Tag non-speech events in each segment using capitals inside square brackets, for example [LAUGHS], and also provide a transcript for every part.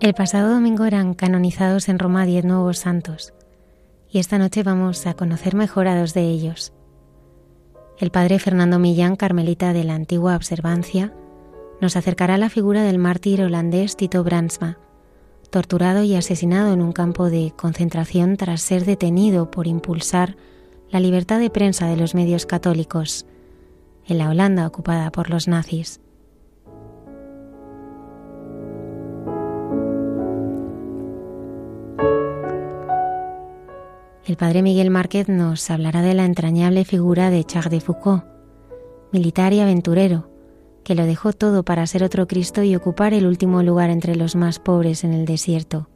El pasado domingo eran canonizados en Roma diez nuevos santos y esta noche vamos a conocer mejor a dos de ellos. El padre Fernando Millán, carmelita de la antigua observancia, nos acercará a la figura del mártir holandés Tito Bransma, torturado y asesinado en un campo de concentración tras ser detenido por impulsar la libertad de prensa de los medios católicos en la Holanda ocupada por los nazis. El padre Miguel Márquez nos hablará de la entrañable figura de Charles de Foucault, militar y aventurero, que lo dejó todo para ser otro Cristo y ocupar el último lugar entre los más pobres en el desierto.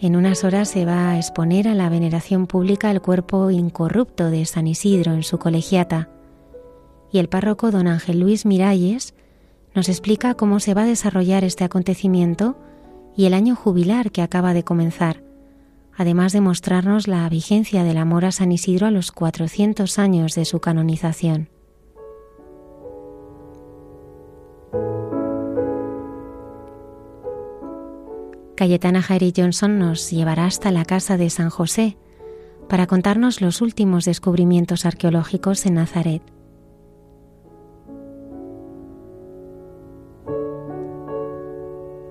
En unas horas se va a exponer a la veneración pública el cuerpo incorrupto de San Isidro en su colegiata, y el párroco don Ángel Luis Miralles nos explica cómo se va a desarrollar este acontecimiento y el año jubilar que acaba de comenzar, además de mostrarnos la vigencia del amor a San Isidro a los 400 años de su canonización. Cayetana Jairi Johnson nos llevará hasta la casa de San José para contarnos los últimos descubrimientos arqueológicos en Nazaret.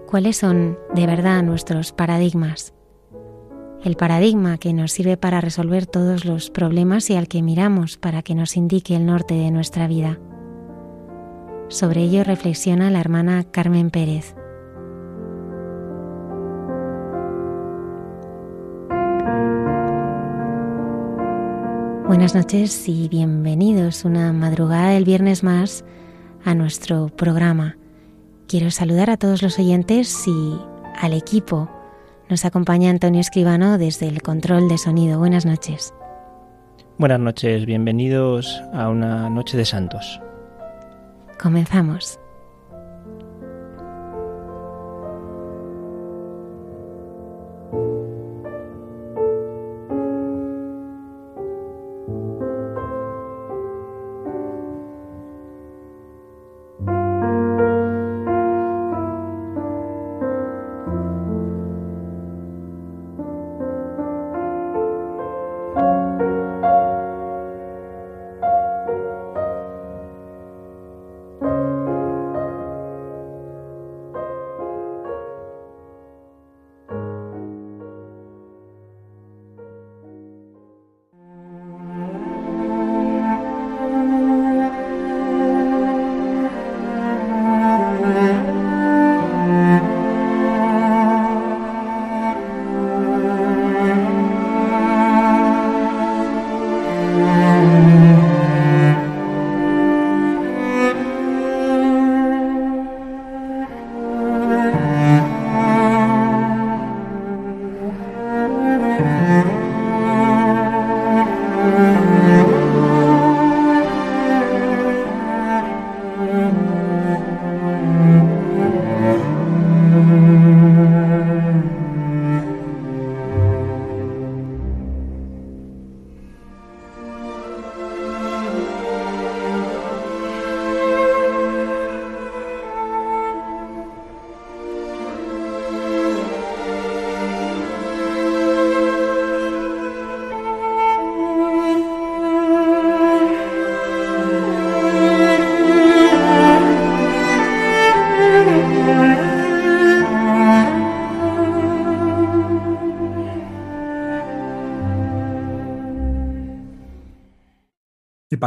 Cuáles son de verdad nuestros paradigmas. El paradigma que nos sirve para resolver todos los problemas y al que miramos para que nos indique el norte de nuestra vida. Sobre ello reflexiona la hermana Carmen Pérez. Buenas noches y bienvenidos una madrugada del viernes más a nuestro programa Quiero saludar a todos los oyentes y al equipo. Nos acompaña Antonio Escribano desde el control de sonido. Buenas noches. Buenas noches, bienvenidos a una noche de santos. Comenzamos.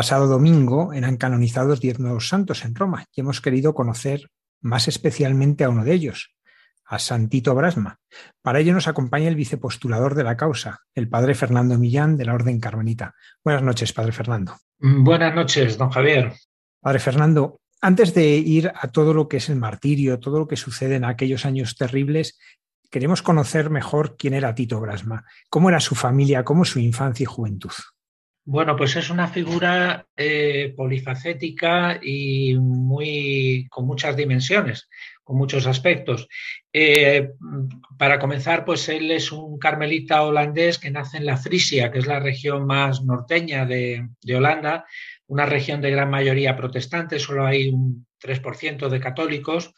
Pasado domingo eran canonizados diez nuevos santos en Roma y hemos querido conocer más especialmente a uno de ellos, a Santito Brasma. Para ello nos acompaña el vicepostulador de la causa, el padre Fernando Millán de la Orden Carmelita. Buenas noches, padre Fernando. Buenas noches, don Javier. Padre Fernando, antes de ir a todo lo que es el martirio, todo lo que sucede en aquellos años terribles, queremos conocer mejor quién era Tito Brasma, cómo era su familia, cómo su infancia y juventud. Bueno, pues es una figura eh, polifacética y muy con muchas dimensiones, con muchos aspectos. Eh, para comenzar, pues él es un carmelita holandés que nace en la Frisia, que es la región más norteña de, de Holanda, una región de gran mayoría protestante, solo hay un 3% de católicos.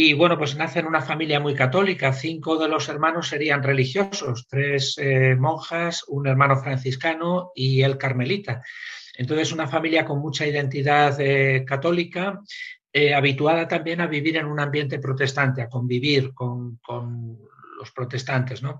Y bueno, pues nace en una familia muy católica. Cinco de los hermanos serían religiosos, tres eh, monjas, un hermano franciscano y el carmelita. Entonces, una familia con mucha identidad eh, católica, eh, habituada también a vivir en un ambiente protestante, a convivir con, con los protestantes, ¿no?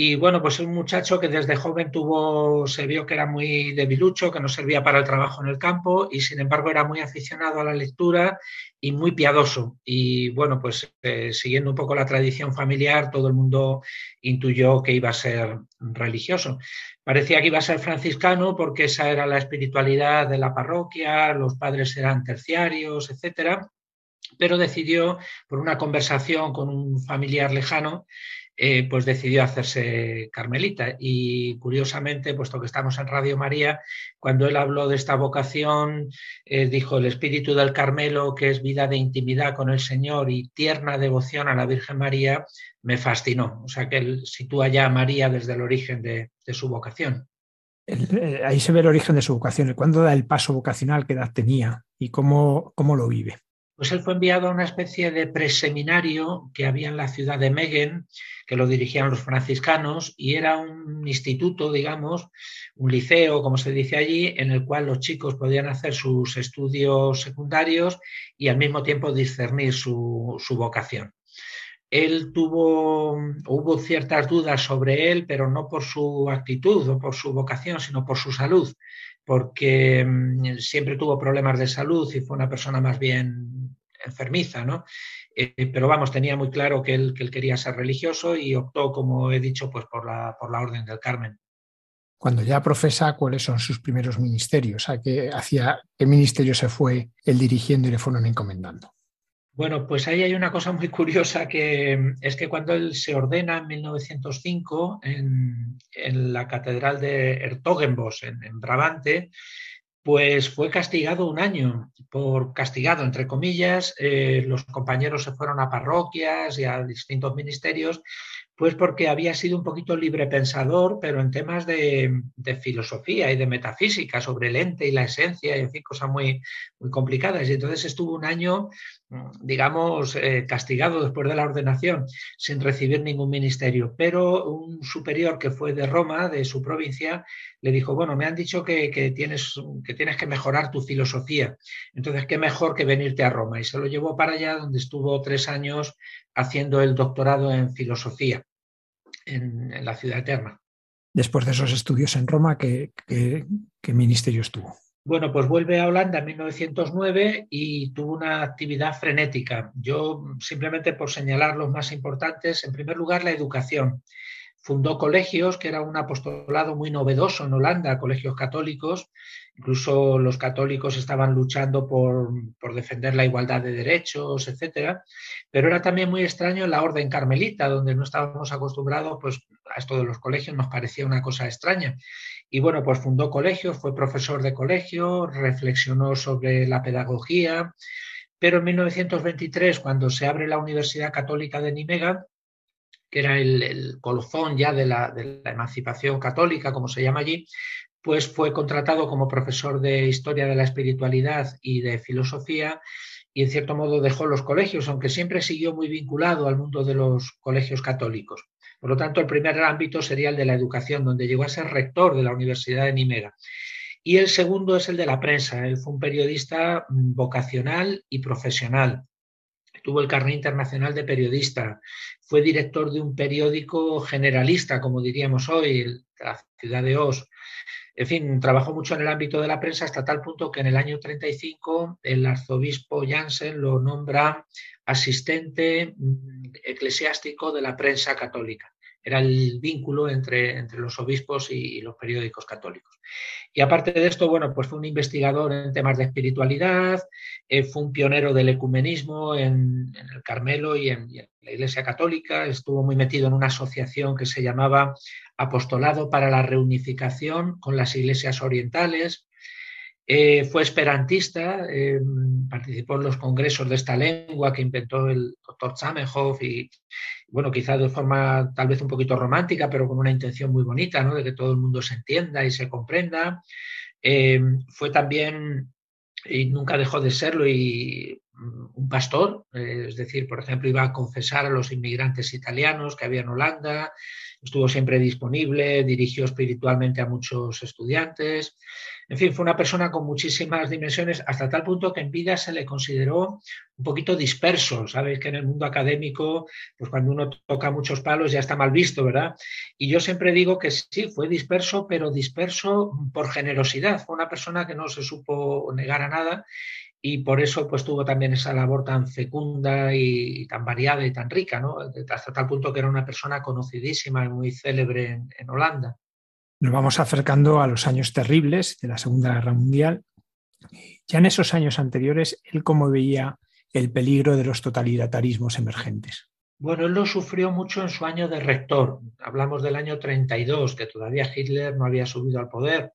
Y bueno, pues un muchacho que desde joven tuvo, se vio que era muy debilucho, que no servía para el trabajo en el campo y sin embargo era muy aficionado a la lectura y muy piadoso. Y bueno, pues eh, siguiendo un poco la tradición familiar, todo el mundo intuyó que iba a ser religioso. Parecía que iba a ser franciscano porque esa era la espiritualidad de la parroquia, los padres eran terciarios, etcétera pero decidió, por una conversación con un familiar lejano, eh, pues decidió hacerse carmelita. Y curiosamente, puesto que estamos en Radio María, cuando él habló de esta vocación, eh, dijo el espíritu del Carmelo, que es vida de intimidad con el Señor y tierna devoción a la Virgen María, me fascinó. O sea que él sitúa ya a María desde el origen de, su vocación. Eh, ahí se ve el origen de su vocación, cuándo da el paso vocacional, qué edad tenía y cómo, cómo lo vive pues él fue enviado a una especie de preseminario que había en la ciudad de Megen, que lo dirigían los franciscanos, y era un instituto, digamos, un liceo, como se dice allí, en el cual los chicos podían hacer sus estudios secundarios y al mismo tiempo discernir su, su vocación. Él tuvo, hubo ciertas dudas sobre él, pero no por su actitud o por su vocación, sino por su salud porque mm, siempre tuvo problemas de salud y fue una persona más bien enfermiza, ¿no? Eh, pero vamos, tenía muy claro que él, que él, quería ser religioso y optó, como he dicho, pues por la, por la Orden del Carmen. Cuando ya profesa, ¿cuáles son sus primeros ministerios? ¿A qué, hacia qué ministerio se fue él dirigiendo y le fueron encomendando? Bueno, pues ahí hay una cosa muy curiosa que es que cuando él se ordena en 1905 en, la Catedral de Ertogenbos, en, Brabante, pues fue castigado un año, por castigado, entre comillas, eh, los compañeros se fueron a parroquias y a distintos ministerios pues porque había sido un poquito libre pensador, pero en temas de, filosofía y de metafísica sobre el ente y la esencia, y en fin, cosas muy, muy complicadas. Y entonces estuvo un año, digamos, eh, castigado después de la ordenación, sin recibir ningún ministerio. Pero un superior que fue de Roma, de su provincia, le dijo, bueno, me han dicho que, tienes, que tienes que mejorar tu filosofía. Entonces, qué mejor que venirte a Roma. Y se lo llevó para allá, donde estuvo tres años haciendo el doctorado en filosofía en, la ciudad eterna. Después de esos estudios en Roma, ¿qué, qué, ministerio estuvo? Bueno, pues vuelve a Holanda en 1909 y tuvo una actividad frenética. Yo, simplemente por señalar los más importantes, en primer lugar, la educación. Fundó colegios, que era un apostolado muy novedoso en Holanda, colegios católicos, Incluso los católicos estaban luchando por, defender la igualdad de derechos, etcétera. Pero era también muy extraño la orden carmelita, donde no estábamos acostumbrados pues, a esto de los colegios, nos parecía una cosa extraña. Y bueno, pues fundó colegios, fue profesor de colegio, reflexionó sobre la pedagogía, pero en 1923, cuando se abre la Universidad Católica de Nimega, que era el, colofón ya de la, de la, emancipación católica, como se llama allí, pues fue contratado como profesor de Historia de la Espiritualidad y de Filosofía y en cierto modo dejó los colegios, aunque siempre siguió muy vinculado al mundo de los colegios católicos. Por lo tanto, el primer ámbito sería el de la educación, donde llegó a ser rector de la Universidad de Nimega. Y el segundo es el de la prensa. Él fue un periodista mm, vocacional y profesional. Tuvo el carnet internacional de periodista. Fue director de un periódico generalista, como diríamos hoy, la ciudad de Os En fin, trabajó mucho en el ámbito de la prensa hasta tal punto que en el año 35 el arzobispo Jansen lo nombra asistente mm, eclesiástico de la prensa católica. Era el vínculo entre, entre los obispos y, los periódicos católicos. Y aparte de esto, bueno, pues fue un investigador en temas de espiritualidad, eh, fue un pionero del ecumenismo en, el Carmelo y en, la Iglesia Católica, estuvo muy metido en una asociación que se llamaba Apostolado para la Reunificación con las Iglesias Orientales, eh, fue esperantista, eh, participó en los congresos de esta lengua que inventó el doctor Zamenhof y, bueno, quizá de forma tal vez un poquito romántica, pero con una intención muy bonita, ¿no? De que todo el mundo se entienda y se comprenda. Eh, fue también, y nunca dejó de serlo, y mm, un pastor, es decir, por ejemplo, iba a confesar a los inmigrantes italianos que había en Holanda, estuvo siempre disponible, dirigió espiritualmente a muchos estudiantes. En fin, fue una persona con muchísimas dimensiones, hasta tal punto que en vida se le consideró un poquito disperso. Sabéis que en el mundo académico, pues cuando uno toca muchos palos ya está mal visto, ¿verdad? Y yo siempre digo que sí, fue disperso, pero disperso por generosidad. Fue una persona que no se supo negar a nada y por eso pues tuvo también esa labor tan fecunda y, tan variada y tan rica, ¿no? Hasta tal punto que era una persona conocidísima y muy célebre en Holanda. Nos vamos acercando a los años terribles de la Segunda Guerra Mundial. Ya en esos años anteriores, él cómo veía el peligro de los totalitarismos emergentes. Bueno, él lo sufrió mucho en su año de rector. Hablamos del año 32, que todavía Hitler no había subido al poder.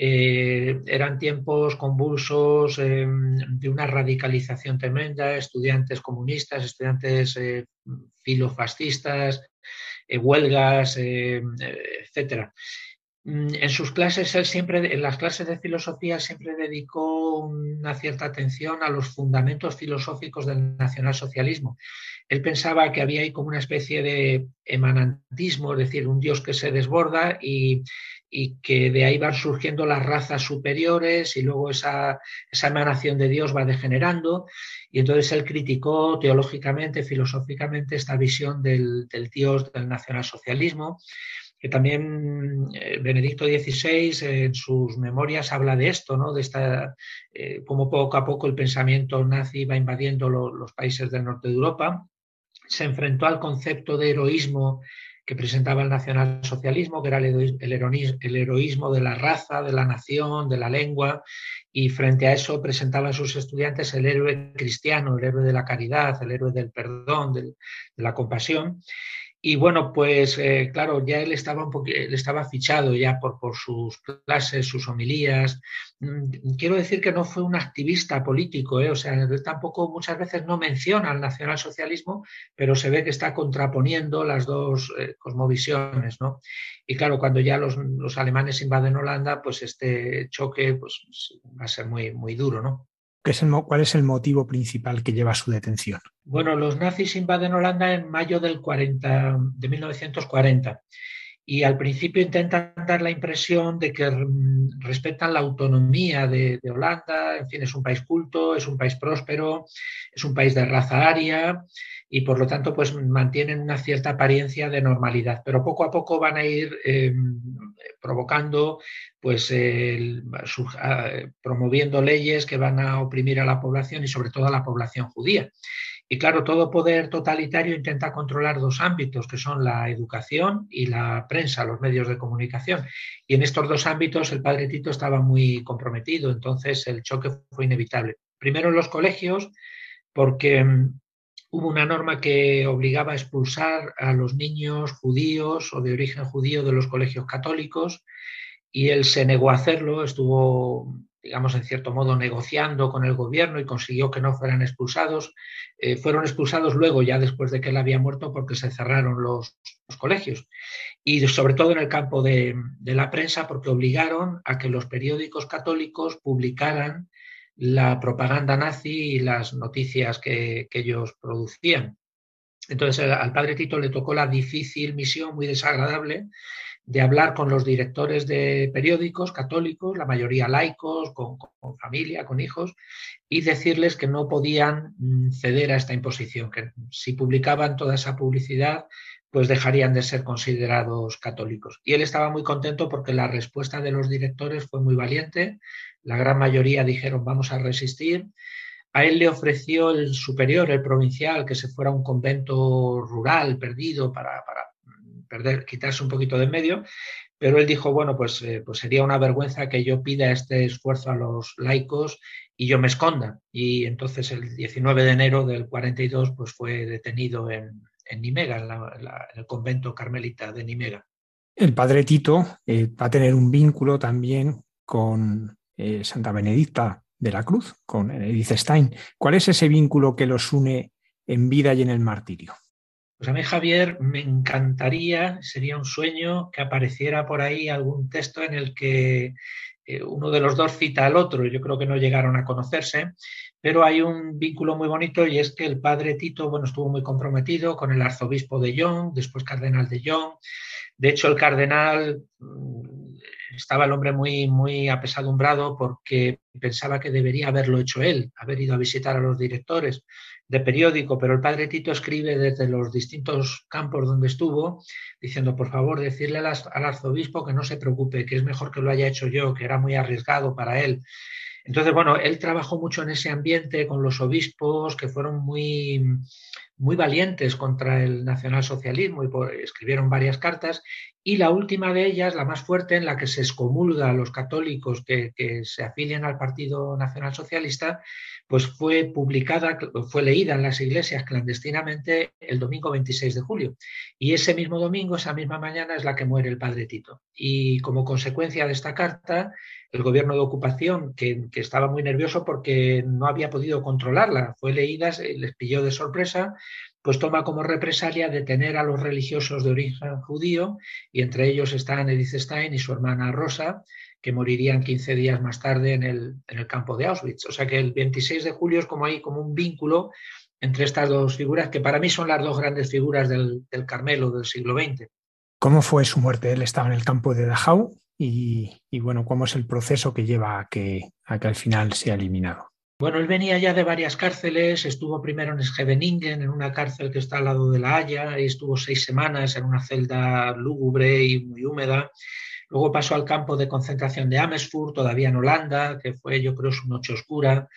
Eh, eran tiempos convulsos em, de una radicalización tremenda, estudiantes comunistas, estudiantes eh, filofascistas, eh, huelgas, etcétera. Mm, en sus clases, él siempre, en las clases de filosofía, siempre dedicó una cierta atención a los fundamentos filosóficos del nacionalsocialismo. Él pensaba que había ahí como una especie de emanantismo, es decir, un Dios que se desborda y, que de ahí van surgiendo las razas superiores y luego esa, emanación de Dios va degenerando. Y entonces él criticó teológicamente, filosóficamente, esta visión del, del Dios del nacionalsocialismo que también eh, Benedicto XVI en sus memorias habla de esto, ¿no? de esta, eh, cómo poco a poco el pensamiento nazi va invadiendo los países del norte de Europa. Se enfrentó al concepto de heroísmo que presentaba el nacionalsocialismo, que era el heroísmo de la raza, de la nación, de la lengua, y frente a eso presentaba a sus estudiantes el héroe cristiano, el héroe de la caridad, el héroe del perdón, de la compasión. Y bueno, pues eh, claro, ya él estaba, un él estaba fichado ya por, por sus clases, sus homilías. Mm, quiero decir que no fue un activista político, ¿eh? o sea, tampoco muchas veces no menciona al nacionalsocialismo, pero se ve que está contraponiendo las dos eh, cosmovisiones, ¿no? Y claro, cuando ya los, los, alemanes invaden Holanda, pues este choque pues, va a ser muy, muy duro, ¿no? ¿Cuál es el motivo principal que lleva a su detención? Bueno, los nazis invaden Holanda en mayo del 40, de 1940 y al principio intentan dar la impresión de que mm, respetan la autonomía de, de, Holanda, en fin, es un país culto, es un país próspero, es un país de raza aria y por lo tanto pues mantienen una cierta apariencia de normalidad, pero poco a poco van a ir eh, provocando pues promoviendo leyes que van a oprimir a la población y sobre todo a la población judía. Y claro, todo poder totalitario intenta controlar dos ámbitos, que son la educación y la prensa, los medios de comunicación. Y en estos dos ámbitos el padre Tito estaba muy comprometido, entonces el choque fue inevitable. Primero en los colegios, porque mm, hubo una norma que obligaba a expulsar a los niños judíos o de origen judío de los colegios católicos y él se negó a hacerlo, estuvo, digamos, en cierto modo negociando con el gobierno y consiguió que no fueran expulsados. Eh, fueron expulsados luego, ya después de que él había muerto, porque se cerraron los, colegios. Y sobre todo en el campo de, de la prensa, porque obligaron a que los periódicos católicos publicaran la propaganda nazi y las noticias que, ellos producían. Entonces al padre Tito le tocó la difícil misión, muy desagradable, de hablar con los directores de periódicos católicos, la mayoría laicos, con, familia, con hijos, y decirles que no podían mm, ceder a esta imposición, que si publicaban toda esa publicidad, pues dejarían de ser considerados católicos. Y él estaba muy contento porque la respuesta de los directores fue muy valiente. La gran mayoría dijeron vamos a resistir. A él le ofreció el superior, el provincial, que se fuera a un convento rural perdido para, perder, quitarse un poquito de medio, pero él dijo, bueno, pues, eh, pues sería una vergüenza que yo pida este esfuerzo a los laicos y yo me esconda. Y entonces el 19 de enero del 42 pues fue detenido en, en Nimega, en, el convento carmelita de Nimega. El padre Tito eh, va a tener un vínculo también con eh, Santa Benedicta de la Cruz, con Edith Stein. ¿Cuál es ese vínculo que los une en vida y en el martirio? Pues a mí, Javier, me encantaría, sería un sueño que apareciera por ahí algún texto en el que eh, uno de los dos cita al otro. Yo creo que no llegaron a conocerse, pero hay un vínculo muy bonito y es que el padre Tito, bueno, estuvo muy comprometido con el arzobispo de Young, después cardenal de Young. De hecho, el cardenal mm, estaba el hombre muy, muy apesadumbrado porque pensaba que debería haberlo hecho él, haber ido a visitar a los directores de periódico, pero el padre Tito escribe desde los distintos campos donde estuvo, diciendo, por favor, decirle al, arzobispo que no se preocupe, que es mejor que lo haya hecho yo, que era muy arriesgado para él. Entonces, bueno, él trabajó mucho en ese ambiente con los obispos que fueron muy, muy valientes contra el nacionalsocialismo y escribieron varias cartas y la última de ellas, la más fuerte, en la que se excomulga a los católicos que, que se afilian al Partido Nacional Socialista, pues fue publicada, fue leída en las iglesias clandestinamente el domingo 26 de julio. Y ese mismo domingo, esa misma mañana, es la que muere el padre Tito. Y como consecuencia de esta carta, el gobierno de ocupación, que, estaba muy nervioso porque no había podido controlarla, fue leída, les pilló de sorpresa, pues toma como represalia detener a los religiosos de origen judío, y entre ellos están Edith Stein y su hermana Rosa, que morirían 15 días más tarde en el, en el campo de Auschwitz. O sea que el 26 de julio es como ahí como un vínculo entre estas dos figuras, que para mí son las dos grandes figuras del, Carmelo del siglo XX. ¿Cómo fue su muerte? Él estaba en el campo de Dachau y, bueno, ¿cómo es el proceso que lleva a que, a que al final sea eliminado? Bueno, él venía ya de varias cárceles, estuvo primero en Scheveningen, en una cárcel que está al lado de La Haya, y estuvo seis semanas en una celda lúgubre y muy húmeda. Luego pasó al campo de concentración de Amersfoort, todavía en Holanda, que fue, yo creo, su noche oscura.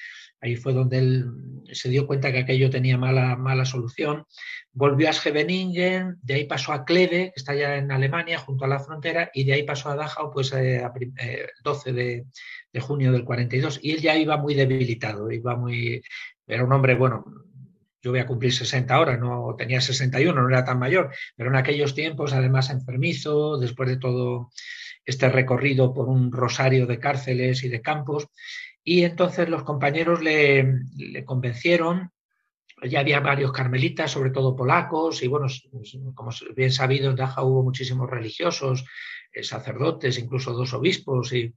Ahí fue donde él se dio cuenta que aquello tenía mala, mala solución. Volvió a Scheveningen, de ahí pasó a Kleve, que está ya en Alemania, junto a la frontera, y de ahí pasó a Dachau, pues eh, el 12 de, de, junio del 42. Y él ya iba muy debilitado, iba muy... Era un hombre, bueno, yo voy a cumplir 60 ahora, no tenía 61, no era tan mayor, pero en aquellos tiempos, además enfermizo, después de todo este recorrido por un rosario de cárceles y de campos. Y entonces los compañeros le, convencieron, ya había varios carmelitas, sobre todo polacos, y bueno, como bien sabido, en Daja hubo muchísimos religiosos, eh, sacerdotes, incluso dos obispos, y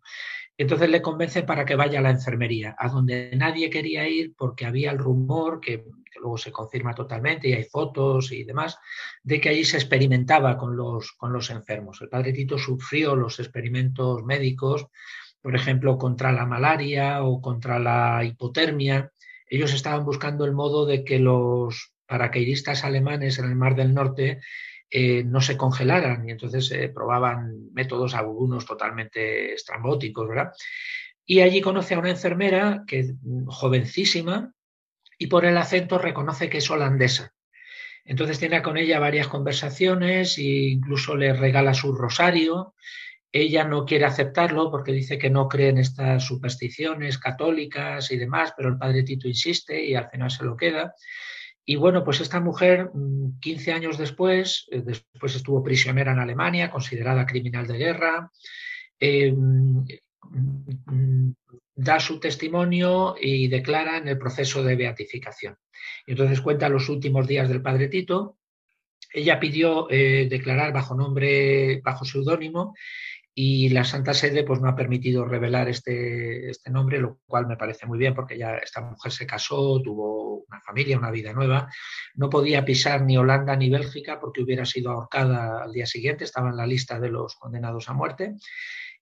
entonces le convence para que vaya a la enfermería, a donde nadie quería ir porque había el rumor que luego se confirma totalmente y hay fotos y demás, de que allí se experimentaba con los, con los enfermos. El padre Tito sufrió los experimentos médicos, por ejemplo, contra la malaria o contra la hipotermia. Ellos estaban buscando el modo de que los paracaidistas alemanes en el Mar del Norte eh, no se congelaran y entonces eh, probaban métodos algunos totalmente estrambóticos, ¿verdad? Y allí conoce a una enfermera que jovencísima, y por el acento reconoce que es holandesa. Entonces tiene con ella varias conversaciones e incluso le regala su rosario. Ella no quiere aceptarlo porque dice que no cree en estas supersticiones católicas y demás, pero el padre Tito insiste y al final se lo queda. Y bueno, pues esta mujer, 15 mm, años después, eh, después estuvo prisionera en Alemania, considerada criminal de guerra, eh, mm, mm, da su testimonio y declara en el proceso de beatificación. Entonces cuenta los últimos días del padre Tito. Ella pidió eh, declarar bajo nombre, bajo seudónimo, y la Santa Sede pues no ha permitido revelar este, este, nombre, lo cual me parece muy bien porque ya esta mujer se casó, tuvo una familia, una vida nueva, no podía pisar ni Holanda ni Bélgica porque hubiera sido ahorcada al día siguiente, estaba en la lista de los condenados a muerte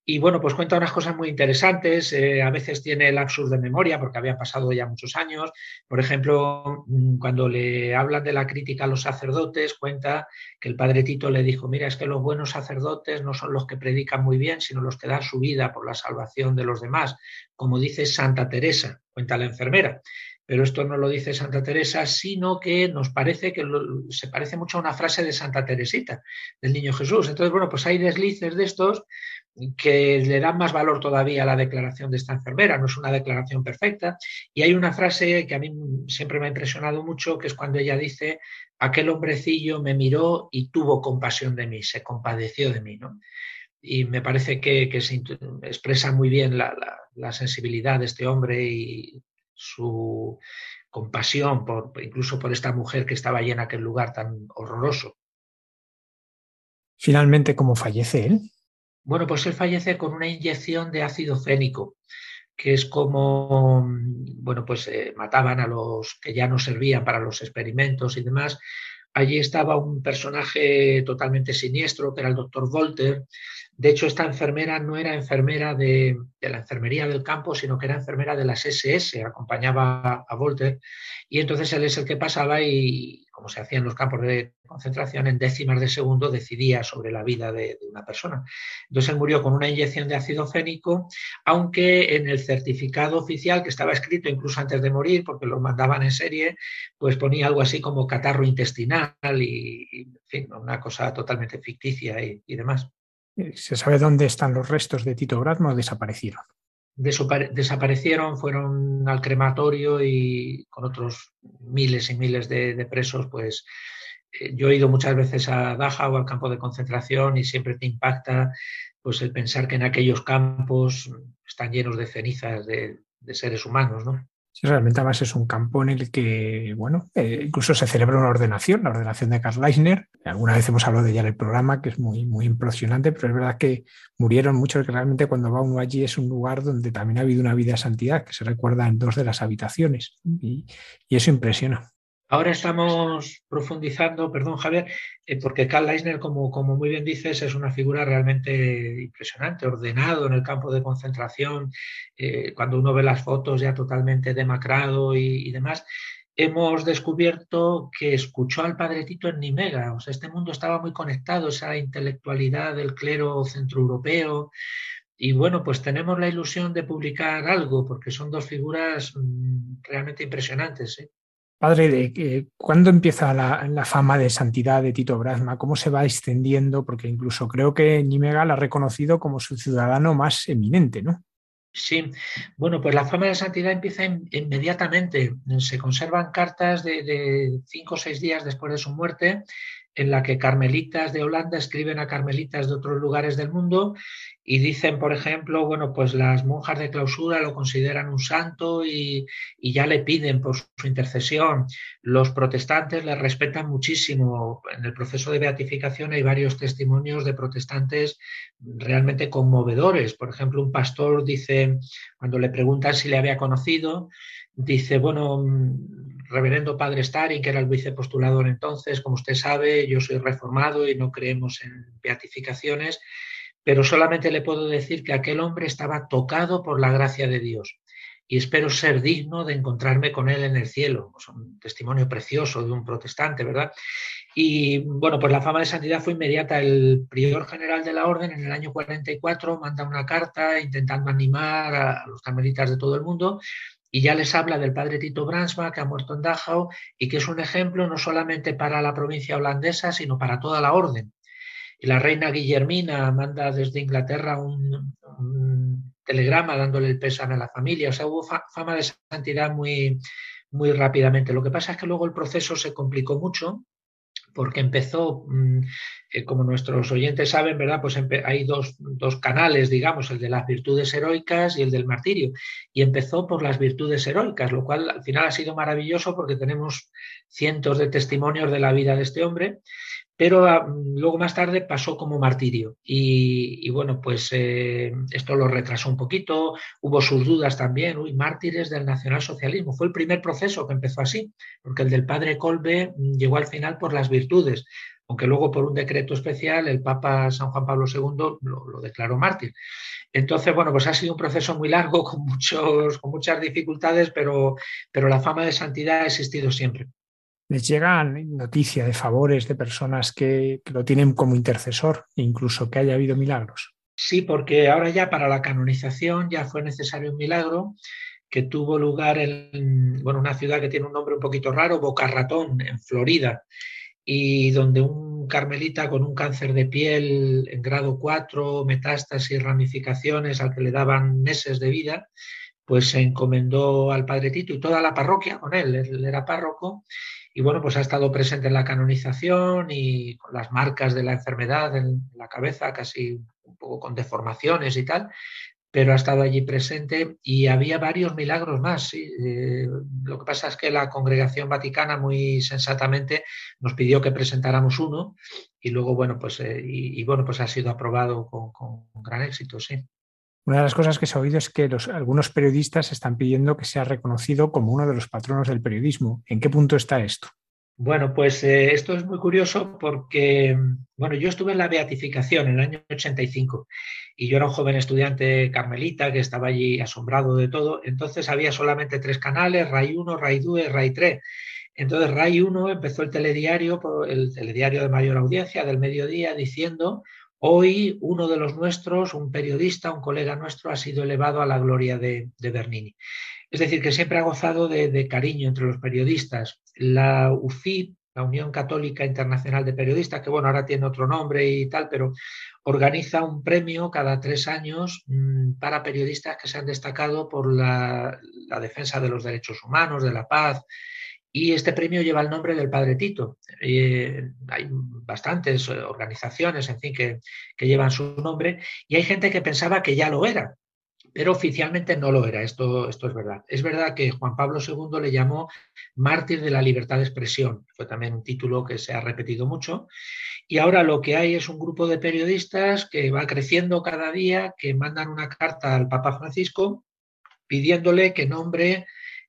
Y bueno, pues cuenta unas cosas muy interesantes. Eh, a veces tiene absurdo de memoria porque habían pasado ya muchos años. Por ejemplo, mm, cuando le hablan de la crítica a los sacerdotes, cuenta que el padre Tito le dijo, mira, es que los buenos sacerdotes no son los que predican muy bien, sino los que dan su vida por la salvación de los demás, como dice Santa Teresa, cuenta la enfermera pero esto no lo dice Santa Teresa, sino que nos parece que se parece mucho a una frase de Santa Teresita, del Niño Jesús. Entonces, bueno, pues hay deslices de estos que le dan más valor todavía a la declaración de esta enfermera, no es una declaración perfecta. Y hay una frase que a mí siempre me ha impresionado mucho, que es cuando ella dice, aquel hombrecillo me miró y tuvo compasión de mí, se compadeció de mí. ¿no? Y me parece que, se expresa muy bien la, la sensibilidad de este hombre y su compasión por, incluso por esta mujer que estaba allí en aquel lugar tan horroroso. Finalmente, ¿cómo fallece él? Bueno, pues él fallece con una inyección de ácido fénico, que es como, bueno, pues eh, mataban a los que ya no servían para los experimentos y demás. Allí estaba un personaje totalmente siniestro, que era el doctor Volter, de hecho, esta enfermera no era enfermera de, la enfermería del campo, sino que era enfermera de las SS, acompañaba a Volter, y entonces él es el que pasaba y, como se hacía en los campos de concentración, en décimas de segundo decidía sobre la vida de, una persona. Entonces él murió con una inyección de ácido fénico, aunque en el certificado oficial, que estaba escrito incluso antes de morir, porque lo mandaban en serie, pues ponía algo así como catarro intestinal y, una cosa totalmente ficticia y demás. Eh, ¿Se sabe dónde están los restos de Tito Bradma o desaparecieron? desaparecieron, fueron al crematorio y con otros miles y miles de, presos, pues eh, yo he ido muchas veces a Dachau, al campo de concentración, y siempre te impacta pues el pensar que en aquellos campos están llenos de cenizas de seres humanos, ¿no? Sí, realmente además es un campo en el que, bueno, eh, incluso se celebra una ordenación, la ordenación de Karl Leisner. Alguna vez hemos hablado de ella en el programa, que es muy, muy impresionante, pero es verdad que murieron muchos, que realmente cuando va uno allí es un lugar donde también ha habido una vida de santidad, que se recuerda en dos de las habitaciones. y eso impresiona. Ahora estamos profundizando, perdón Javier, eh, porque Karl Leisner, como, muy bien dices, es una figura realmente impresionante, ordenado en el campo de concentración, eh, cuando uno ve las fotos ya totalmente demacrado y, y, demás. Hemos descubierto que escuchó al padre Tito en Nimega, o sea, este mundo estaba muy conectado, esa intelectualidad del clero centroeuropeo, y bueno, pues tenemos la ilusión de publicar algo, porque son dos figuras mm, realmente impresionantes. ¿eh? Padre, ¿cuándo empieza la, fama de santidad de Tito Brasma? ¿Cómo se va extendiendo? Porque incluso creo que Nimega la ha reconocido como su ciudadano más eminente, ¿no? Sí, bueno, pues la fama de santidad empieza inmediatamente. Se conservan cartas de, de cinco o seis días después de su muerte en la que carmelitas de Holanda escriben a carmelitas de otros lugares del mundo y dicen, por ejemplo, bueno, pues las monjas de clausura lo consideran un santo y, ya le piden por su intercesión. Los protestantes le respetan muchísimo. En el proceso de beatificación hay varios testimonios de protestantes realmente conmovedores. Por ejemplo, un pastor dice, cuando le preguntan si le había conocido, dice, bueno, reverendo padre Staring, que era el vicepostulador entonces, como usted sabe, yo soy reformado y no creemos en beatificaciones, pero solamente le puedo decir que aquel hombre estaba tocado por la gracia de Dios y espero ser digno de encontrarme con él en el cielo. Es un testimonio precioso de un protestante, ¿verdad? Y bueno, pues la fama de santidad fue inmediata. El prior general de la orden en el año 44 manda una carta intentando animar a los carmelitas de todo el mundo y ya les habla del padre Tito Bransma, que ha muerto en Dachau y que es un ejemplo no solamente para la provincia holandesa, sino para toda la orden. Y la reina Guillermina manda desde Inglaterra un, telegrama dándole el pésame a la familia. O sea, hubo fama de santidad muy, muy rápidamente. Lo que pasa es que luego el proceso se complicó mucho porque empezó, mm, eh, como nuestros oyentes saben, ¿verdad? Pues hay dos, dos, canales, digamos, el de las virtudes heroicas y el del martirio. Y empezó por las virtudes heroicas, lo cual al final ha sido maravilloso porque tenemos cientos de testimonios de la vida de este hombre pero ah, luego más tarde pasó como martirio. Y, bueno, pues eh, esto lo retrasó un poquito, hubo sus dudas también, uy, mártires del nacionalsocialismo. Fue el primer proceso que empezó así, porque el del padre Colbe mm, llegó al final por las virtudes. aunque luego por un decreto especial el Papa San Juan Pablo II lo, declaró mártir. Entonces, bueno, pues ha sido un proceso muy largo, [LAUGHS] con, muchos, con muchas dificultades, pero, pero la fama de santidad ha existido siempre. Les llegan noticias de favores de personas que, lo tienen como intercesor, incluso que haya habido milagros. Sí, porque ahora ya para la canonización ya fue necesario un milagro que tuvo lugar en bueno, una ciudad que tiene un nombre un poquito raro, Boca Ratón, en Florida, y donde un carmelita con un cáncer de piel en grado 4, metástasis, ramificaciones, al que le daban meses de vida, pues se encomendó al Padre Tito y toda la parroquia con él, él era párroco, y bueno, pues ha estado presente en la canonización y con las marcas de la enfermedad en la cabeza, casi un poco con deformaciones y tal, pero ha estado allí presente y había varios milagros más. Eh, lo que pasa es que la congregación vaticana muy sensatamente nos pidió que presentáramos uno y luego, bueno, pues, eh, y, bueno, pues ha sido aprobado con, con, gran éxito, sí. Una de las cosas que se ha oído es que los, algunos periodistas están pidiendo que sea reconocido como uno de los patronos del periodismo. ¿En qué punto está esto? Bueno, pues eh, esto es muy curioso porque, bueno, yo estuve en la beatificación en el año 85 y yo era un joven estudiante carmelita que estaba allí asombrado de todo. Entonces había solamente tres canales, RAI 1, RAI 2 y RAI 3. Entonces RAI 1 empezó el telediario, el telediario de mayor audiencia del mediodía, diciendo Hoy uno de los nuestros, un periodista, un colega nuestro, ha sido elevado a la gloria de, Bernini. Es decir, que siempre ha gozado de, cariño entre los periodistas. La UFIP, la Unión Católica Internacional de Periodistas, que bueno, ahora tiene otro nombre y tal, pero organiza un premio cada tres años mm, para periodistas que se han destacado por la defensa de los derechos humanos, de la paz, y este premio lleva el nombre del padre Tito. Eh, hay bastantes organizaciones, en fin, que, llevan su nombre y hay gente que pensaba que ya lo era, pero oficialmente no lo era. Esto, esto es verdad. Es verdad que Juan Pablo II le llamó mártir de la libertad de expresión. Fue también un título que se ha repetido mucho. Y ahora lo que hay es un grupo de periodistas que va creciendo cada día, que mandan una carta al Papa Francisco pidiéndole que nombre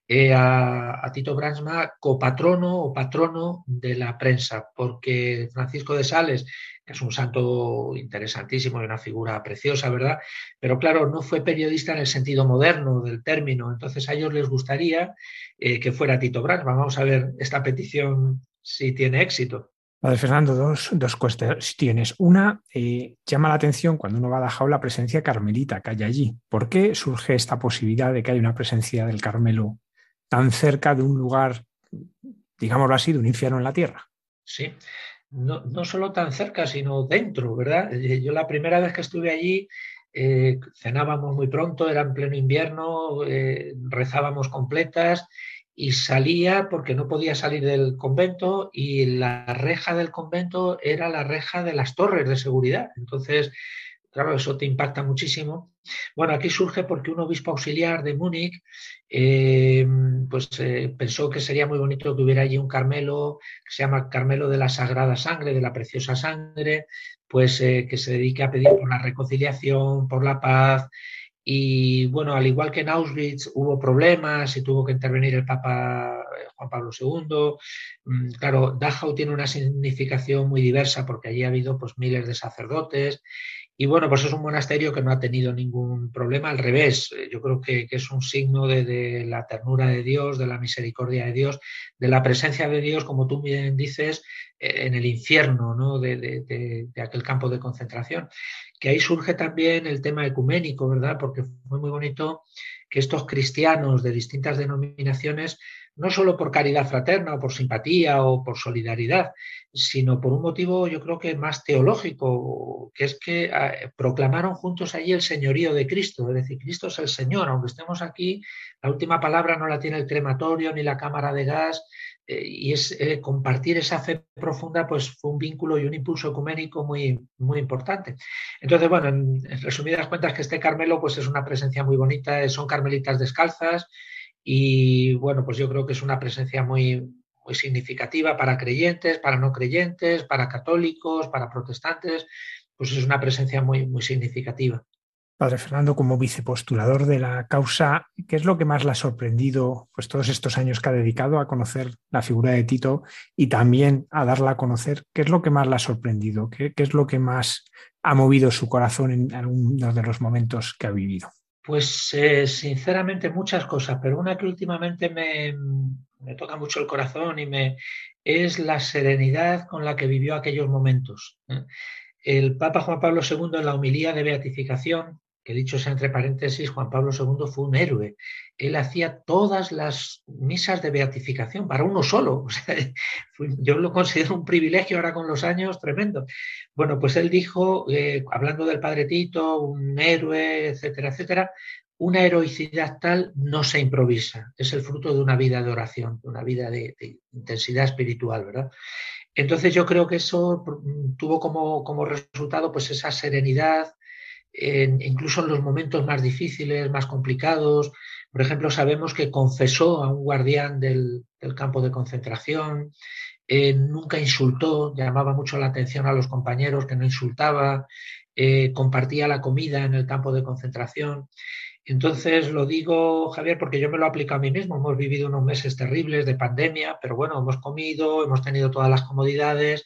eh, a, Tito Bransma copatrono o patrono de la prensa, porque Francisco de Sales, que es un santo interesantísimo y una figura preciosa, ¿verdad? Pero claro, no fue periodista en el sentido moderno del término, entonces a ellos les gustaría eh, que fuera Tito Bransma. Vamos a ver esta petición si tiene éxito. Padre Fernando, dos, dos cuestiones. Una, eh, llama la atención cuando uno va a Dajau la presencia carmelita que hay allí. ¿Por qué surge esta posibilidad de que haya una presencia del Carmelo tan cerca de un lugar, digámoslo así, de un infierno en la tierra. Sí, no, no solo tan cerca, sino dentro, ¿verdad? Eh, yo la primera vez que estuve allí eh, cenábamos muy pronto, era en pleno invierno, eh, rezábamos completas y salía porque no podía salir del convento y la reja del convento era la reja de las torres de seguridad. Entonces Claro, eso te impacta muchísimo. Bueno, aquí surge porque un obispo auxiliar de Múnich eh, pues, eh, pensó que sería muy bonito que hubiera allí un Carmelo que se llama Carmelo de la Sagrada Sangre, de la Preciosa Sangre, pues eh, que se dedique a pedir por la reconciliación, por la paz. Y bueno, al igual que en Auschwitz hubo problemas y tuvo que intervenir el Papa Juan Pablo II. Mm, claro, Dachau tiene una significación muy diversa porque allí ha habido pues, miles de sacerdotes y bueno, pues es un monasterio que no ha tenido ningún problema, al revés, eh, yo creo que, es un signo de, la ternura de Dios, de la misericordia de Dios, de la presencia de Dios, como tú bien dices, eh, en el infierno ¿no? de, de, aquel campo de concentración. Que ahí surge también el tema ecuménico, ¿verdad? Porque fue muy bonito que estos cristianos de distintas denominaciones no solo por caridad fraterna o por simpatía o por solidaridad, sino por un motivo yo creo que más teológico, que es que ah, proclamaron juntos allí el señorío de Cristo, es decir, Cristo es el Señor, aunque estemos aquí, la última palabra no la tiene el crematorio ni la cámara de gas, eh, y es eh, compartir esa fe profunda, pues fue un vínculo y un impulso ecuménico muy, muy importante. Entonces, bueno, en, resumidas cuentas que este Carmelo pues es una presencia muy bonita, son carmelitas descalzas, y bueno, pues yo creo que es una presencia muy, muy significativa para creyentes, para no creyentes, para católicos, para protestantes, pues es una presencia muy, muy significativa. Padre Fernando, como vicepostulador de la causa, ¿qué es lo que más le ha sorprendido pues, todos estos años que ha dedicado a conocer la figura de Tito y también a darla a conocer? ¿Qué es lo que más le ha sorprendido? ¿Qué, qué es lo que más ha movido su corazón en algunos de los momentos que ha vivido? Pues eh, sinceramente muchas cosas, pero una que últimamente me, me, toca mucho el corazón y me es la serenidad con la que vivió aquellos momentos. ¿eh? El Papa Juan Pablo II en la homilía de beatificación que dicho sea entre paréntesis, Juan Pablo II fue un héroe. Él hacía todas las misas de beatificación para uno solo. [LAUGHS] yo lo considero un privilegio ahora con los años tremendo. Bueno, pues él dijo, eh, hablando del padre Tito, un héroe, etcétera, etcétera, una heroicidad tal no se improvisa, es el fruto de una vida de oración, de una vida de, intensidad espiritual, ¿verdad? Entonces yo creo que eso tuvo como, como resultado pues esa serenidad, incluso en los momentos más difíciles, más complicados. Por ejemplo, sabemos que confesó a un guardián del, campo de concentración, eh, nunca insultó, llamaba mucho la atención a los compañeros que no insultaba, eh, compartía la comida en el campo de concentración. Entonces lo digo, Javier, porque yo me lo aplico a mí mismo. Hemos vivido unos meses terribles de pandemia, pero bueno, hemos comido, hemos tenido todas las comodidades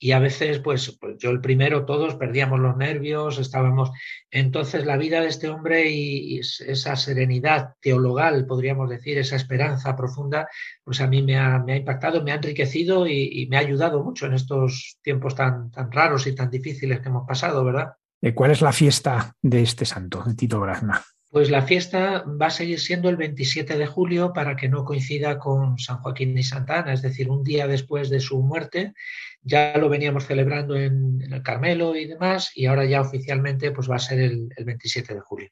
y a veces, pues, pues, yo el primero, todos perdíamos los nervios, estábamos. Entonces, la vida de este hombre y, esa serenidad teologal, podríamos decir, esa esperanza profunda, pues a mí me ha, impactado, me ha enriquecido y, me ha ayudado mucho en estos tiempos tan, tan raros y tan difíciles que hemos pasado, ¿verdad? Eh, ¿Cuál es la fiesta de este santo, de Tito Brasna? Pues la fiesta va a seguir siendo el 27 de julio para que no coincida con San Joaquín y Santana, es decir, un día después de su muerte ya lo veníamos celebrando en, el Carmelo y demás, y ahora ya oficialmente pues va a ser el, 27 de julio.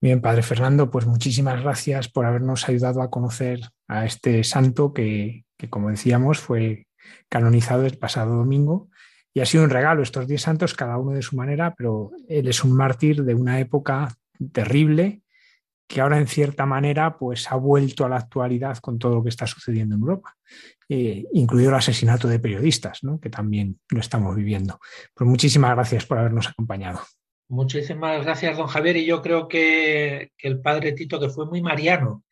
Bien, Padre Fernando, pues muchísimas gracias por habernos ayudado a conocer a este santo que, como decíamos, fue canonizado el pasado domingo y ha sido un regalo estos diez santos, cada uno de su manera, pero él es un mártir de una época terrible que ahora en cierta manera pues ha vuelto a la actualidad con todo lo que está sucediendo en Europa, eh, incluido el asesinato de periodistas, ¿no? que también lo estamos viviendo. Pues muchísimas gracias por habernos acompañado. Muchísimas gracias, don Javier, y yo creo que, el padre Tito, que fue muy mariano,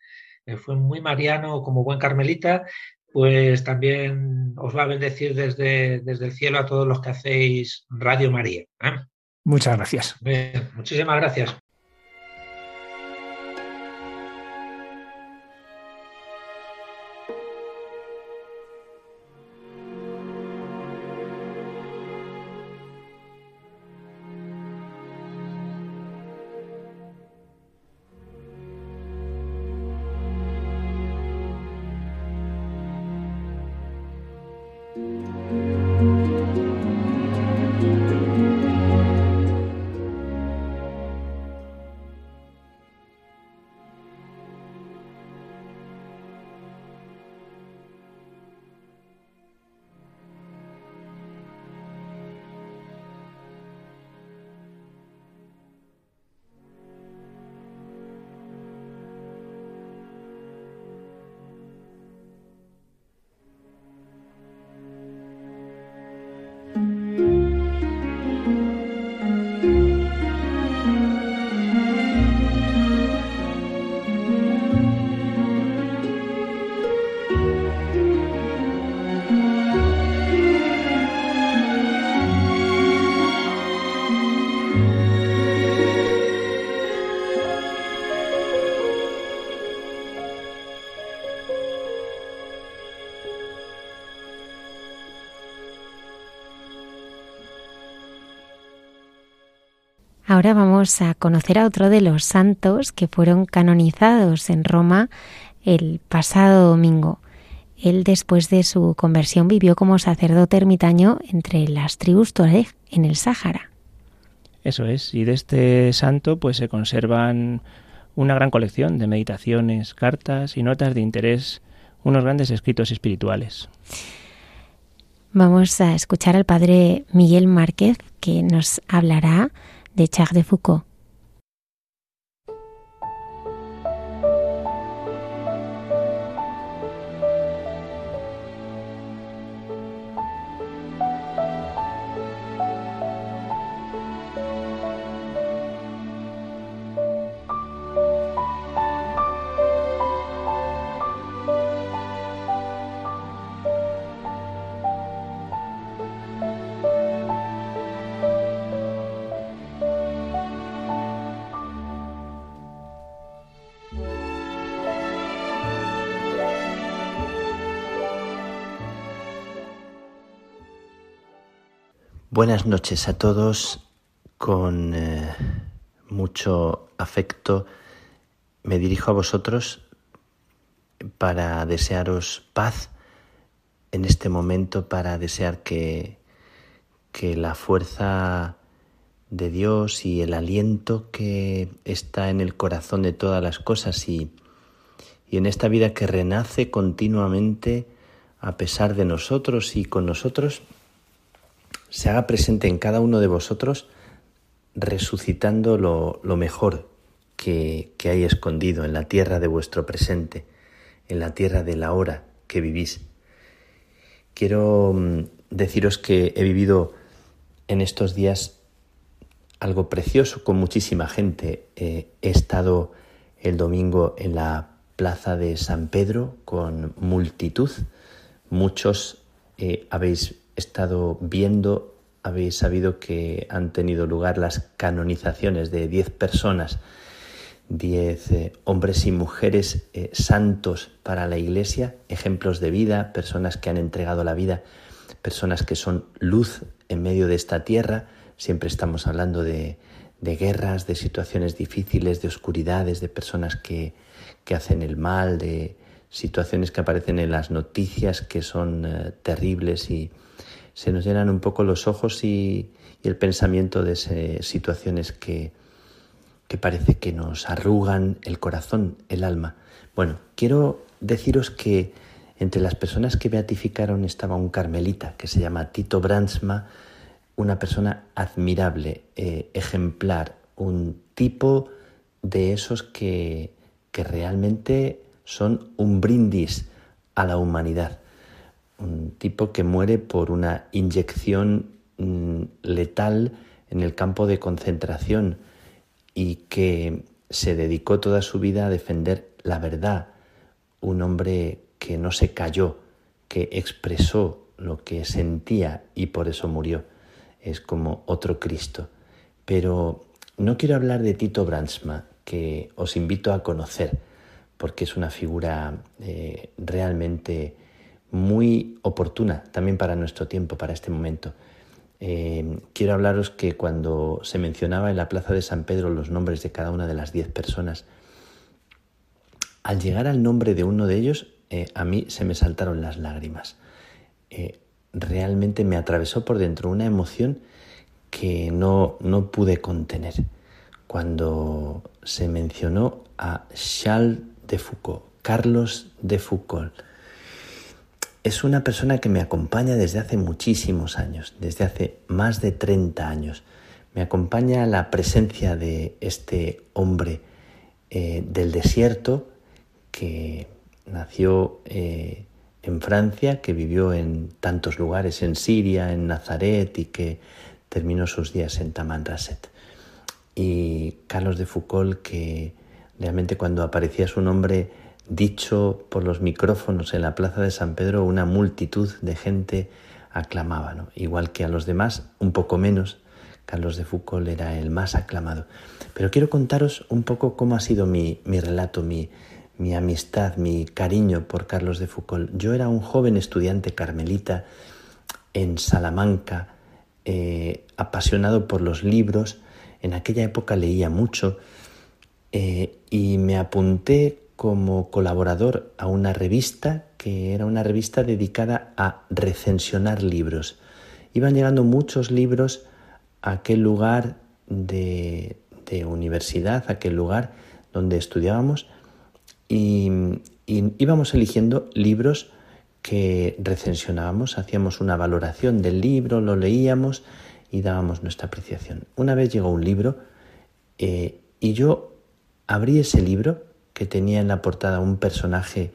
eh, fue muy mariano como buen carmelita, pues también os va a bendecir desde, desde el cielo a todos los que hacéis Radio María. ¿eh? Muchas gracias. muchísimas gracias. Ahora vamos a conocer a otro de los santos que fueron canonizados en Roma el pasado domingo. Él después de su conversión vivió como sacerdote ermitaño entre las tribus Tuareg en el Sáhara. Eso es, y de este santo pues se conservan una gran colección de meditaciones, cartas y notas de interés, unos grandes escritos espirituales. Vamos a escuchar al padre Miguel Márquez que nos hablará de Charles de Foucault. Buenas noches a todos. Con eh, mucho afecto me dirijo a vosotros para desearos paz en este momento, para desear que, que la fuerza de Dios y el aliento que está en el corazón de todas las cosas y, y en esta vida que renace continuamente a pesar de nosotros y con nosotros, se haga presente en cada uno de vosotros, resucitando lo, mejor que, que, hay escondido en la tierra de vuestro presente, en la tierra de la hora que vivís. Quiero mm, deciros que he vivido en estos días algo precioso con muchísima gente. Eh, he estado el domingo en la plaza de San Pedro con multitud. Muchos eh, habéis estado viendo, habéis sabido que han tenido lugar las canonizaciones de diez personas, diez eh, hombres y mujeres eh, santos para la Iglesia, ejemplos de vida, personas que han entregado la vida, personas que son luz en medio de esta tierra. Siempre estamos hablando de, guerras, de situaciones difíciles, de oscuridades, de personas que, que hacen el mal, de situaciones que aparecen en las noticias que son eh, terribles y, se nos llenan un poco los ojos y, el pensamiento de esas situaciones que, que parece que nos arrugan el corazón, el alma. Bueno, quiero deciros que entre las personas que beatificaron estaba un carmelita que se llama Tito Bransma, una persona admirable, eh, ejemplar, un tipo de esos que, que realmente son un brindis a la humanidad un tipo que muere por una inyección mm, letal en el campo de concentración y que se dedicó toda su vida a defender la verdad, un hombre que no se cayó, que expresó lo que sentía y por eso murió. Es como otro Cristo. Pero no quiero hablar de Tito Bransma, que os invito a conocer, porque es una figura eh, realmente muy oportuna también para nuestro tiempo, para este momento. Eh, quiero hablaros que cuando se mencionaba en la plaza de San Pedro los nombres de cada una de las diez personas, al llegar al nombre de uno de ellos, eh, a mí se me saltaron las lágrimas. Eh, realmente me atravesó por dentro una emoción que no, no pude contener cuando se mencionó a Charles de Foucault, Carlos de Foucault, es una persona que me acompaña desde hace muchísimos años, desde hace más de 30 años. Me acompaña la presencia de este hombre eh, del desierto que nació eh, en Francia, que vivió en tantos lugares, en Siria, en Nazaret y que terminó sus días en Tamanrasset. Y Carlos de Foucault, que realmente cuando aparecía su nombre dicho por los micrófonos en la plaza de San Pedro, una multitud de gente aclamaba, igual que a los demás, un poco menos. Carlos de Foucault era el más aclamado. Pero quiero contaros un poco cómo ha sido mi, relato, mi, mi amistad, mi cariño por Carlos de Foucault. Yo era un joven estudiante carmelita en Salamanca, eh, apasionado por los libros. En aquella época leía mucho eh, y me apunté como colaborador a una revista que era una revista dedicada a recensionar libros. Iban llegando muchos libros a aquel lugar de, universidad, a aquel lugar donde estudiábamos y, íbamos eligiendo libros que recensionábamos, hacíamos una valoración del libro, lo leíamos y dábamos nuestra apreciación. Una vez llegó un libro eh, y yo abrí ese libro que tenía en la portada un personaje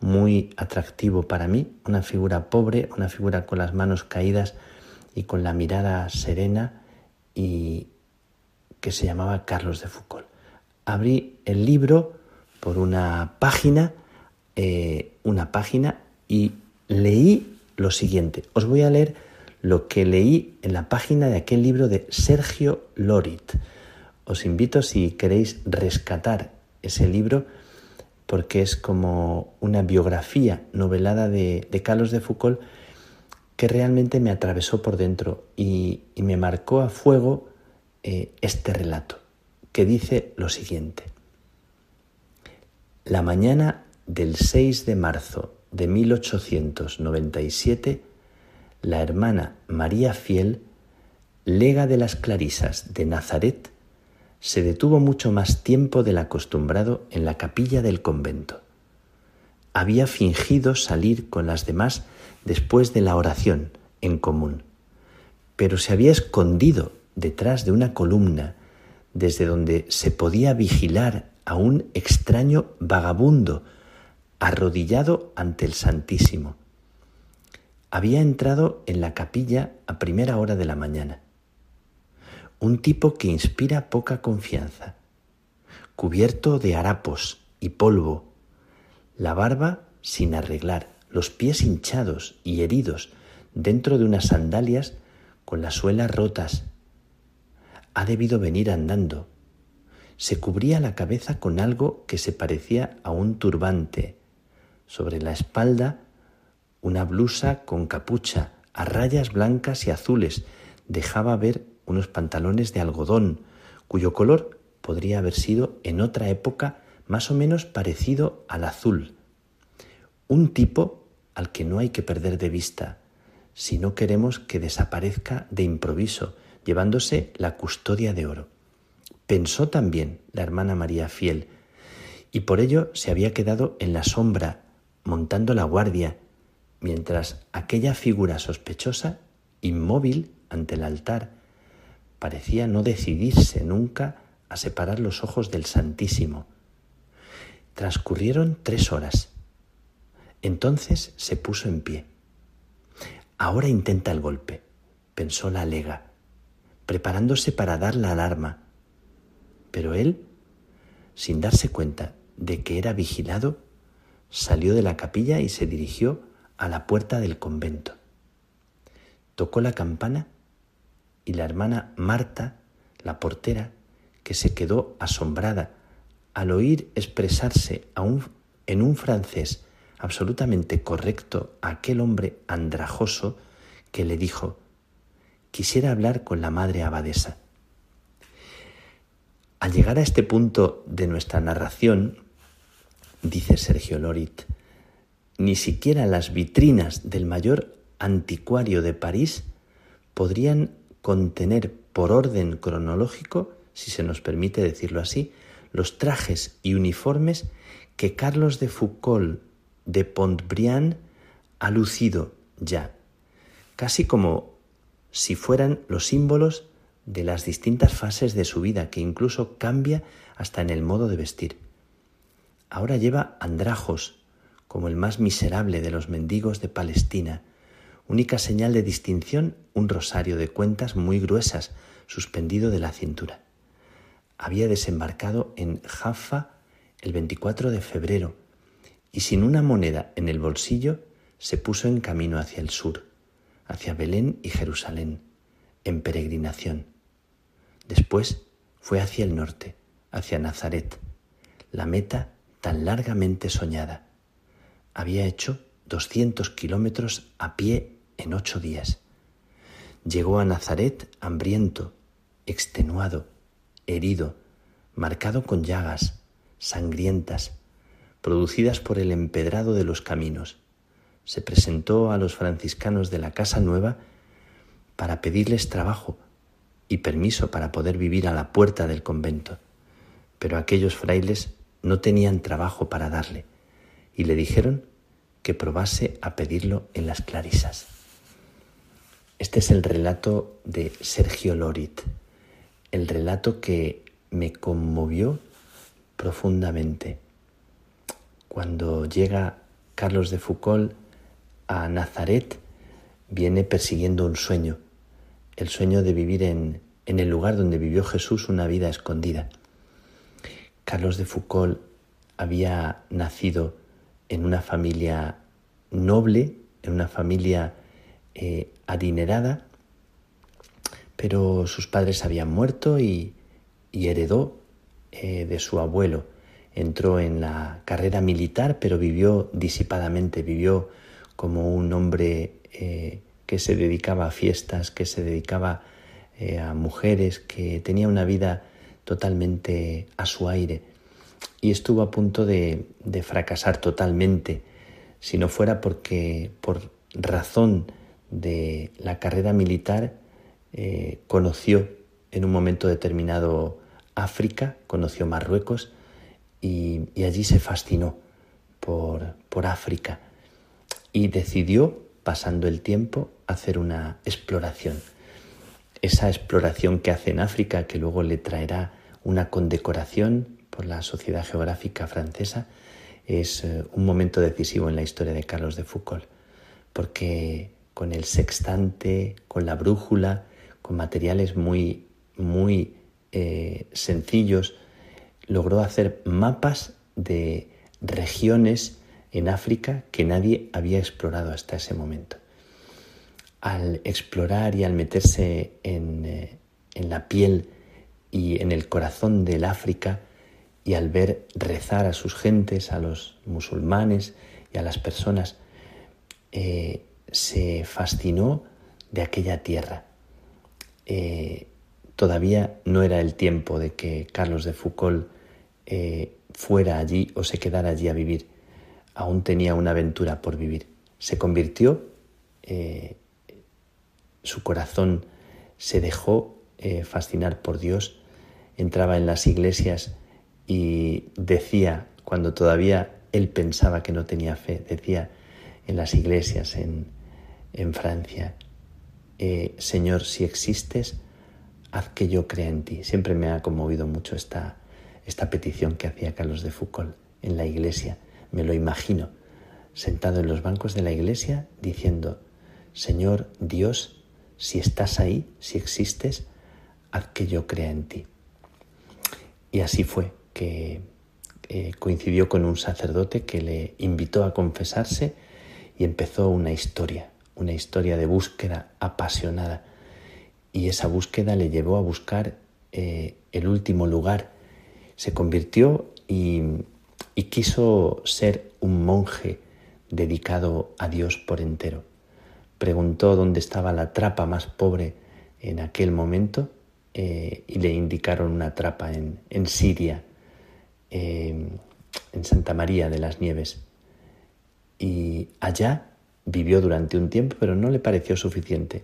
muy atractivo para mí, una figura pobre, una figura con las manos caídas y con la mirada serena y que se llamaba Carlos de Foucault. Abrí el libro por una página, eh, una página y leí lo siguiente. Os voy a leer lo que leí en la página de aquel libro de Sergio Lorit. Os invito si queréis rescatar ese libro porque es como una biografía novelada de, Carlos de Foucault que realmente me atravesó por dentro y, me marcó a fuego eh, este relato, que dice lo siguiente. La mañana del 6 de marzo de 1897, la hermana María Fiel, lega de las Clarisas de Nazaret, se detuvo mucho más tiempo del acostumbrado en la capilla del convento. Había fingido salir con las demás después de la oración en común, pero se había escondido detrás de una columna desde donde se podía vigilar a un extraño vagabundo arrodillado ante el Santísimo. Había entrado en la capilla a primera hora de la mañana un tipo que inspira poca confianza, cubierto de harapos y polvo, la barba sin arreglar, los pies hinchados y heridos dentro de unas sandalias con las suelas rotas. Ha debido venir andando. Se cubría la cabeza con algo que se parecía a un turbante. Sobre la espalda una blusa con capucha a rayas blancas y azules dejaba ver unos pantalones de algodón, cuyo color podría haber sido en otra época más o menos parecido al azul. Un tipo al que no hay que perder de vista si no queremos que desaparezca de improviso, llevándose la custodia de oro. Pensó también la hermana María Fiel, y por ello se había quedado en la sombra, montando la guardia, mientras aquella figura sospechosa, inmóvil ante el altar, parecía no decidirse nunca a separar los ojos del Santísimo. Transcurrieron tres horas. Entonces se puso en pie. Ahora intenta el golpe, pensó la lega, preparándose para dar la alarma. Pero él, sin darse cuenta de que era vigilado, salió de la capilla y se dirigió a la puerta del convento. Tocó la campana y la hermana Marta, la portera, que se quedó asombrada al oír expresarse en un francés absolutamente correcto a aquel hombre andrajoso que le dijo, quisiera hablar con la madre abadesa. Al llegar a este punto de nuestra narración, dice Sergio Lorit, ni siquiera las vitrinas del mayor anticuario de París podrían contener por orden cronológico, si se nos permite decirlo así, los trajes y uniformes que Carlos de Foucault de Pontbriand ha lucido ya, casi como si fueran los símbolos de las distintas fases de su vida, que incluso cambia hasta en el modo de vestir. Ahora lleva andrajos, como el más miserable de los mendigos de Palestina, Única señal de distinción, un rosario de cuentas muy gruesas suspendido de la cintura. Había desembarcado en Jaffa el 24 de febrero y sin una moneda en el bolsillo se puso en camino hacia el sur, hacia Belén y Jerusalén, en peregrinación. Después fue hacia el norte, hacia Nazaret, la meta tan largamente soñada. Había hecho 200 kilómetros a pie en ocho días. Llegó a Nazaret hambriento, extenuado, herido, marcado con llagas sangrientas, producidas por el empedrado de los caminos. Se presentó a los franciscanos de la Casa Nueva para pedirles trabajo y permiso para poder vivir a la puerta del convento. Pero aquellos frailes no tenían trabajo para darle y le dijeron que probase a pedirlo en las clarisas. Este es el relato de Sergio Lorit, el relato que me conmovió profundamente. Cuando llega Carlos de Foucault a Nazaret, viene persiguiendo un sueño, el sueño de vivir en, en el lugar donde vivió Jesús una vida escondida. Carlos de Foucault había nacido en una familia noble, en una familia eh, adinerada, pero sus padres habían muerto y, heredó eh, de su abuelo. Entró en la carrera militar, pero vivió disipadamente, vivió como un hombre eh, que se dedicaba a fiestas, que se dedicaba eh, a mujeres, que tenía una vida totalmente a su aire y estuvo a punto de, fracasar totalmente si no fuera porque por razón de la carrera militar eh, conoció en un momento determinado África, conoció Marruecos y, allí se fascinó por, por África y decidió, pasando el tiempo, hacer una exploración. Esa exploración que hace en África, que luego le traerá una condecoración por la Sociedad Geográfica Francesa, es eh, un momento decisivo en la historia de Carlos de Foucault, porque con el sextante, con la brújula, con materiales muy, muy eh, sencillos, logró hacer mapas de regiones en África que nadie había explorado hasta ese momento. Al explorar y al meterse en, eh, en la piel y en el corazón del África y al ver rezar a sus gentes, a los musulmanes y a las personas, eh, se fascinó de aquella tierra. Eh, todavía no era el tiempo de que Carlos de Foucault fuera allí o se quedara allí a vivir aún tenía una aventura por vivir. Se convirtió, eh, su corazón se dejó eh, fascinar por Dios, entraba en las iglesias y decía, cuando todavía él pensaba que no tenía fe, decía en las iglesias en, Francia, eh, Señor, si existes, haz que yo crea en ti. Siempre me ha conmovido mucho esta, esta petición que hacía Carlos de Foucault en la iglesia me lo imagino, sentado en los bancos de la iglesia diciendo, Señor Dios, si estás ahí, si existes, haz que yo crea en ti. Y así fue que coincidió con un sacerdote que le invitó a confesarse y empezó una historia, una historia de búsqueda apasionada. Y esa búsqueda le llevó a buscar eh, el último lugar. Se convirtió y quiso ser un monje dedicado a Dios por entero. Preguntó dónde estaba la trapa más pobre en aquel momento eh, y le indicaron una trapa en, Siria, en Santa María de las Nieves. Y allá vivió durante un tiempo, pero no le pareció suficiente.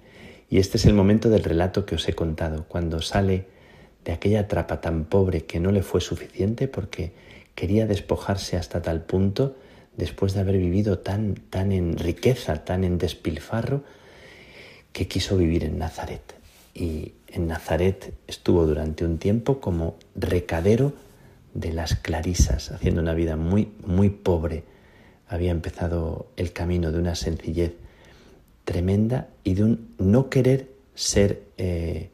Y este es el momento del relato que os he contado, cuando sale de aquella trapa tan pobre que no le fue suficiente porque quería despojarse hasta tal punto, después de haber vivido tan, tan en riqueza, tan en despilfarro, que quiso vivir en Nazaret. Y en Nazaret estuvo durante un tiempo como recadero de las clarisas, haciendo una vida muy, muy pobre. Había empezado el camino de una sencillez tremenda y de un no querer ser eh,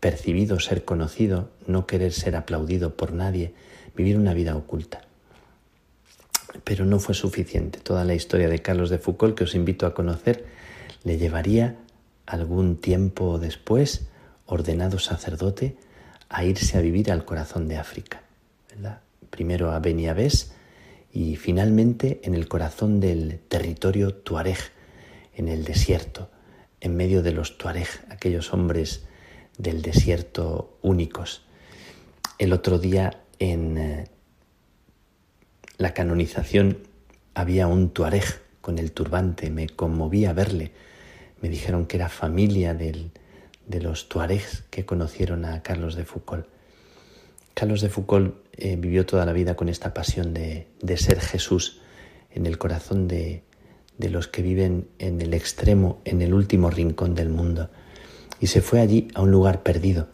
percibido, ser conocido, no querer ser aplaudido por nadie, vivir una vida oculta. Pero no fue suficiente. Toda la historia de Carlos de Foucault que os invito a conocer le llevaría algún tiempo después, ordenado sacerdote, a irse a vivir al corazón de África. Primero a Beniabés y finalmente en el corazón del territorio tuareg, en el desierto, en medio de los tuareg, aquellos hombres del desierto únicos. El otro día en eh, la canonización había un tuareg con el turbante, me conmovía verle. Me dijeron que era familia de los tuaregs que conocieron a Carlos de Foucault. Carlos de Foucault eh, vivió toda la vida con esta pasión de, ser Jesús en el corazón de, de los que viven en el extremo, en el último rincón del mundo. Y se fue allí a un lugar perdido,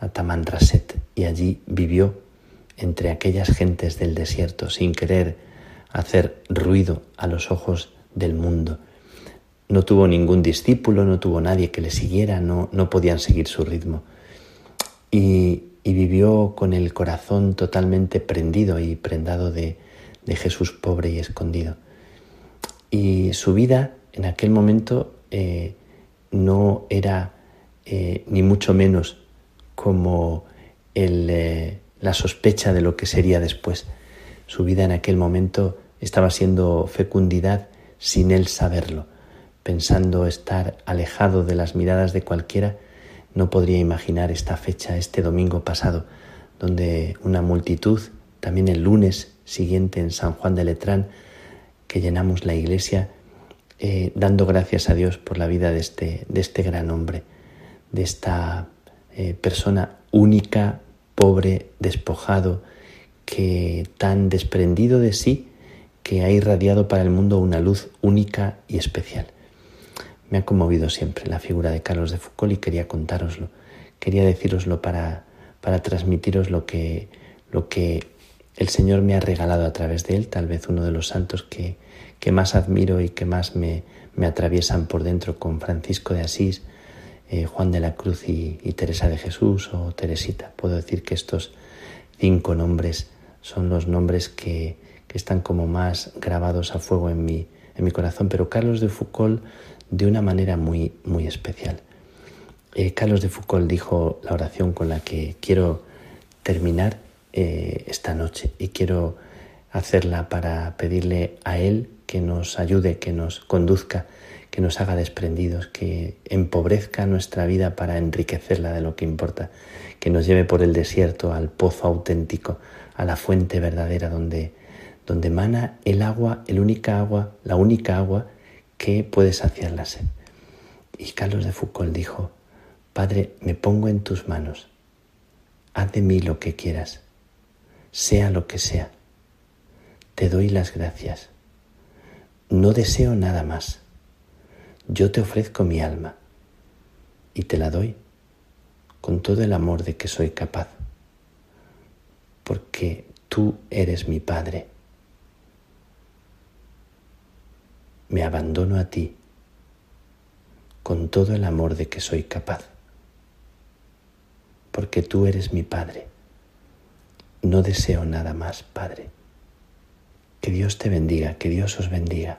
a Tamandraset, y allí vivió entre aquellas gentes del desierto sin querer hacer ruido a los ojos del mundo. No tuvo ningún discípulo, no tuvo nadie que le siguiera, no, no podían seguir su ritmo. Y, vivió con el corazón totalmente prendido y prendado de, Jesús pobre y escondido. Y su vida en aquel momento eh, no era eh, ni mucho menos como el, eh, la sospecha de lo que sería después. Su vida en aquel momento estaba siendo fecundidad sin él saberlo, pensando estar alejado de las miradas de cualquiera, no podría imaginar esta fecha, este domingo pasado, donde una multitud, también el lunes siguiente en San Juan de Letrán, que llenamos la iglesia eh, dando gracias a Dios por la vida de este, de este gran hombre, de esta eh, persona única, pobre, despojado, que tan desprendido de sí, que ha irradiado para el mundo una luz única y especial. Me ha conmovido siempre la figura de Carlos de Foucault y quería contároslo, quería decíroslo para, para transmitiros lo que, lo que el Señor me ha regalado a través de él, tal vez uno de los santos que, que más admiro y que más me, me, atraviesan por dentro con Francisco de Asís, eh, Juan de la Cruz y, Teresa de Jesús o Teresita. Puedo decir que estos cinco nombres son los nombres que, que están como más grabados a fuego en mi, en mi corazón, pero Carlos de Foucault de una manera muy, muy especial. Eh, Carlos de Foucault dijo la oración con la que quiero terminar eh, esta noche y quiero hacerla para pedirle a Él que nos ayude, que nos conduzca, que nos haga desprendidos, que empobrezca nuestra vida para enriquecerla de lo que importa, que nos lleve por el desierto al pozo auténtico, a la fuente verdadera donde, donde mana el agua, el única agua, la única agua que puede saciar la sed. Y Carlos de Foucault dijo, Padre, me pongo en tus manos, haz de mí lo que quieras, sea lo que sea. Te doy las gracias. No deseo nada más. Yo te ofrezco mi alma y te la doy con todo el amor de que soy capaz, porque tú eres mi Padre. Me abandono a ti con todo el amor de que soy capaz, porque tú eres mi Padre no deseo nada más, Padre. Que Dios te bendiga, que Dios os bendiga.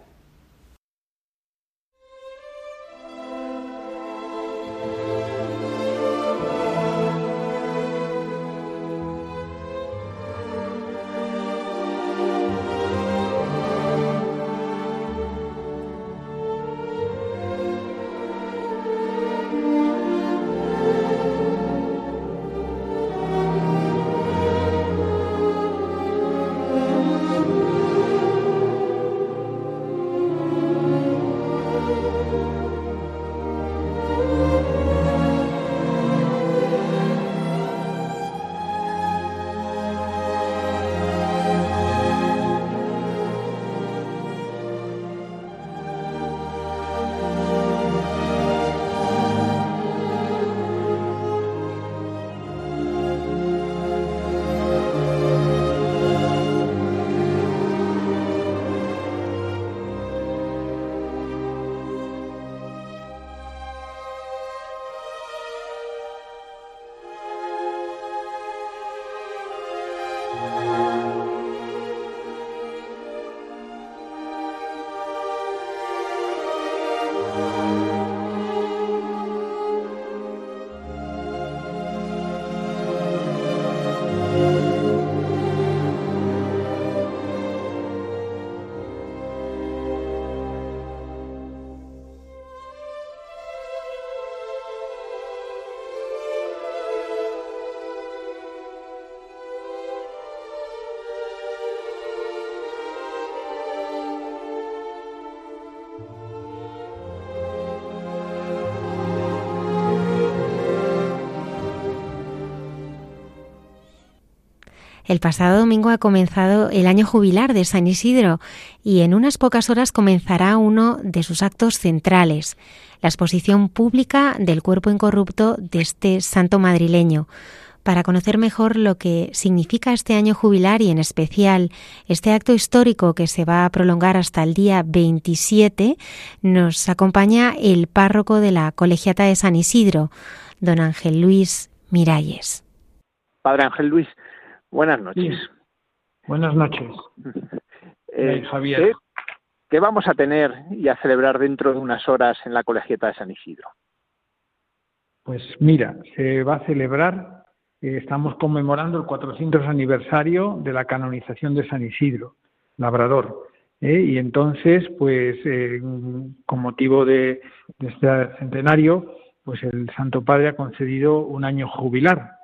El pasado domingo ha comenzado el año jubilar de San Isidro y en unas pocas horas comenzará uno de sus actos centrales, la exposición pública del cuerpo incorrupto de este santo madrileño. Para conocer mejor lo que significa este año jubilar y en especial este acto histórico que se va a prolongar hasta el día 27, nos acompaña el párroco de la Colegiata de San Isidro, don Ángel Luis Miralles. Padre Ángel Luis, Buenas noches. Buenas noches. [LAUGHS] Eh, Javier. ¿qué, vamos a tener y a celebrar dentro de unas horas en la Colegiata de San Isidro? Pues mira, se va a celebrar, eh, estamos conmemorando el 400 aniversario de la canonización de San Isidro, Labrador. y entonces, pues, con motivo de, de este centenario, pues el Santo Padre ha concedido un año jubilar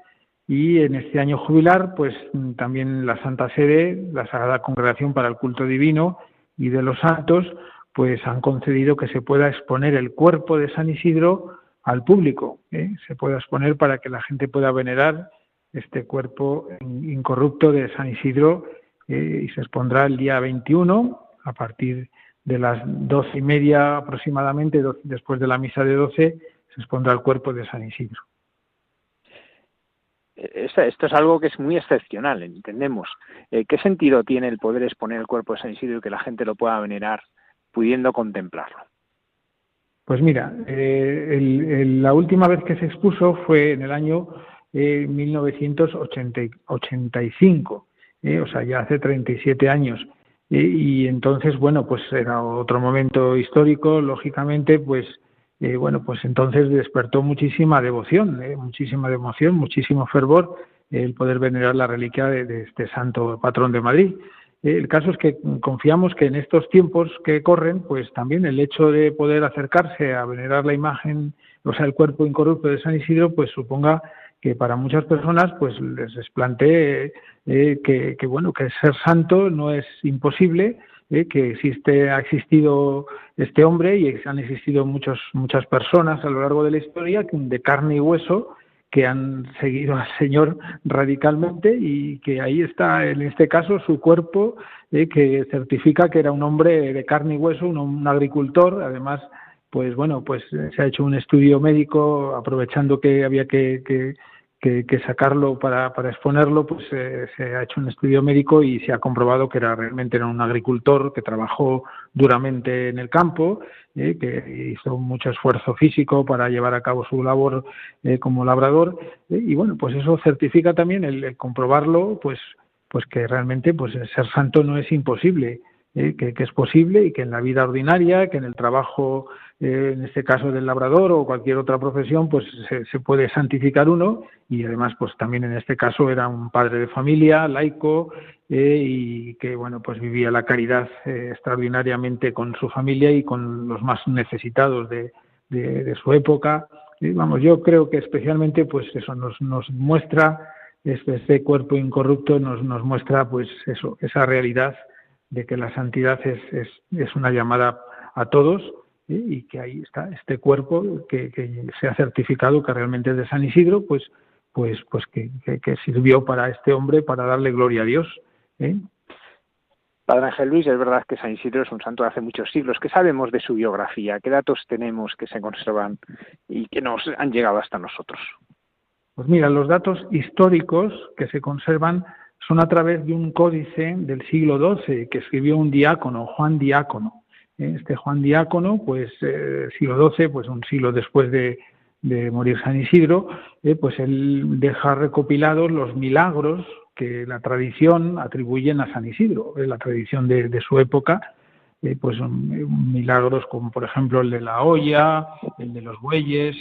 y en este año jubilar, pues también la Santa Sede, la Sagrada Congregación para el Culto Divino y de los Santos, pues han concedido que se pueda exponer el cuerpo de San Isidro al público, ¿eh? se pueda exponer para que la gente pueda venerar este cuerpo incorrupto de San Isidro eh, y se expondrá el día 21 a partir de las doce y media aproximadamente, después de la misa de doce, se expondrá el cuerpo de San Isidro esto es algo que es muy excepcional, entendemos. Eh, ¿Qué sentido tiene el poder exponer el cuerpo de San Isidro y que la gente lo pueda venerar pudiendo contemplarlo? Pues mira, eh, la última vez que se expuso fue en el año 1985, eh, o sea, ya hace 37 años. y entonces, bueno, pues era otro momento histórico, lógicamente, pues eh, bueno, pues entonces despertó muchísima devoción, eh, muchísima devoción, muchísimo fervor el poder venerar la reliquia de, este santo patrón de Madrid. Eh, el caso es que confiamos que en estos tiempos que corren, pues también el hecho de poder acercarse a venerar la imagen, o sea, el cuerpo incorrupto de San Isidro, pues suponga que para muchas personas pues les plantee que, que, bueno que ser santo no es imposible ¿eh? que existe, ha existido este hombre y han existido muchos, muchas personas a lo largo de la historia de carne y hueso que han seguido al Señor radicalmente y que ahí está, en este caso, su cuerpo, ¿eh? que certifica que era un hombre de carne y hueso, un, agricultor, además, pues bueno, pues se ha hecho un estudio médico aprovechando que había que, que que, sacarlo para, para, exponerlo, pues eh, se ha hecho un estudio médico y se ha comprobado que era realmente era un agricultor que trabajó duramente en el campo, eh, que hizo mucho esfuerzo físico para llevar a cabo su labor eh, como labrador y bueno, pues eso certifica también el, comprobarlo, pues pues que realmente pues ser santo no es imposible. que, es posible y que en la vida ordinaria, que en el trabajo eh, en este caso del labrador o cualquier otra profesión, pues se, puede santificar uno y además pues también en este caso era un padre de familia, laico eh, y que bueno pues vivía la caridad eh, extraordinariamente con su familia y con los más necesitados de, de, su época. Y, vamos, yo creo que especialmente pues eso nos, nos muestra este, este cuerpo incorrupto nos, nos muestra pues eso, esa realidad de que la santidad es, es, es una llamada a todos y que ahí está este cuerpo que, se ha certificado que realmente es de San Isidro, pues, pues, pues que, sirvió para este hombre para darle gloria a Dios. ¿eh? Padre Ángel Luis, es verdad que San Isidro es un santo de hace muchos siglos. ¿Qué sabemos de su biografía? ¿Qué datos tenemos que se conservan y que nos han llegado hasta nosotros? Pues mira, los datos históricos que se conservan son a través de un códice del siglo XII que escribió un diácono, Juan Diácono este Juan Diácono, pues eh, siglo XII, pues un siglo después de, morir San Isidro, eh, pues él deja recopilados los milagros que la tradición atribuyen a San Isidro, la tradición de, su época, eh, pues milagros como por ejemplo el de la olla, el de los bueyes,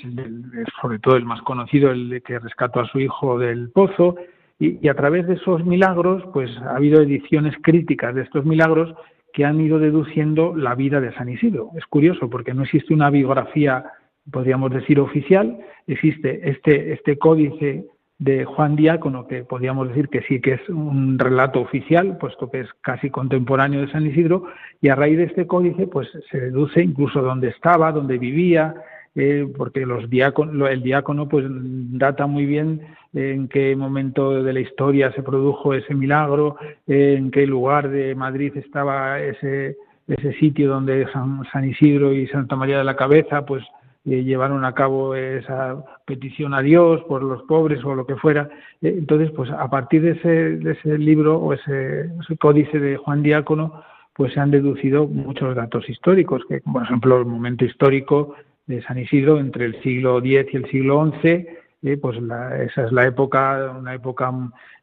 sobre todo el más conocido, el de que rescató a su hijo del pozo, y, y, a través de esos milagros, pues ha habido ediciones críticas de estos milagros que han ido deduciendo la vida de San Isidro. Es curioso porque no existe una biografía, podríamos decir, oficial, existe este, este códice de Juan Diácono, que podríamos decir que sí que es un relato oficial, puesto que es casi contemporáneo de San Isidro, y a raíz de este códice pues se deduce incluso dónde estaba, dónde vivía, eh, porque los el diácono pues data muy bien en qué momento de la historia se produjo ese milagro, en qué lugar de Madrid estaba ese, ese sitio donde San, Isidro y Santa María de la Cabeza pues eh, llevaron a cabo esa petición a Dios por los pobres o lo que fuera. Eh, entonces, pues a partir de ese, de ese libro o ese, ese códice de Juan Diácono, pues se han deducido muchos datos históricos, que por ejemplo el momento histórico de San Isidro entre el siglo X y el siglo XI, eh, pues esa es la época, una época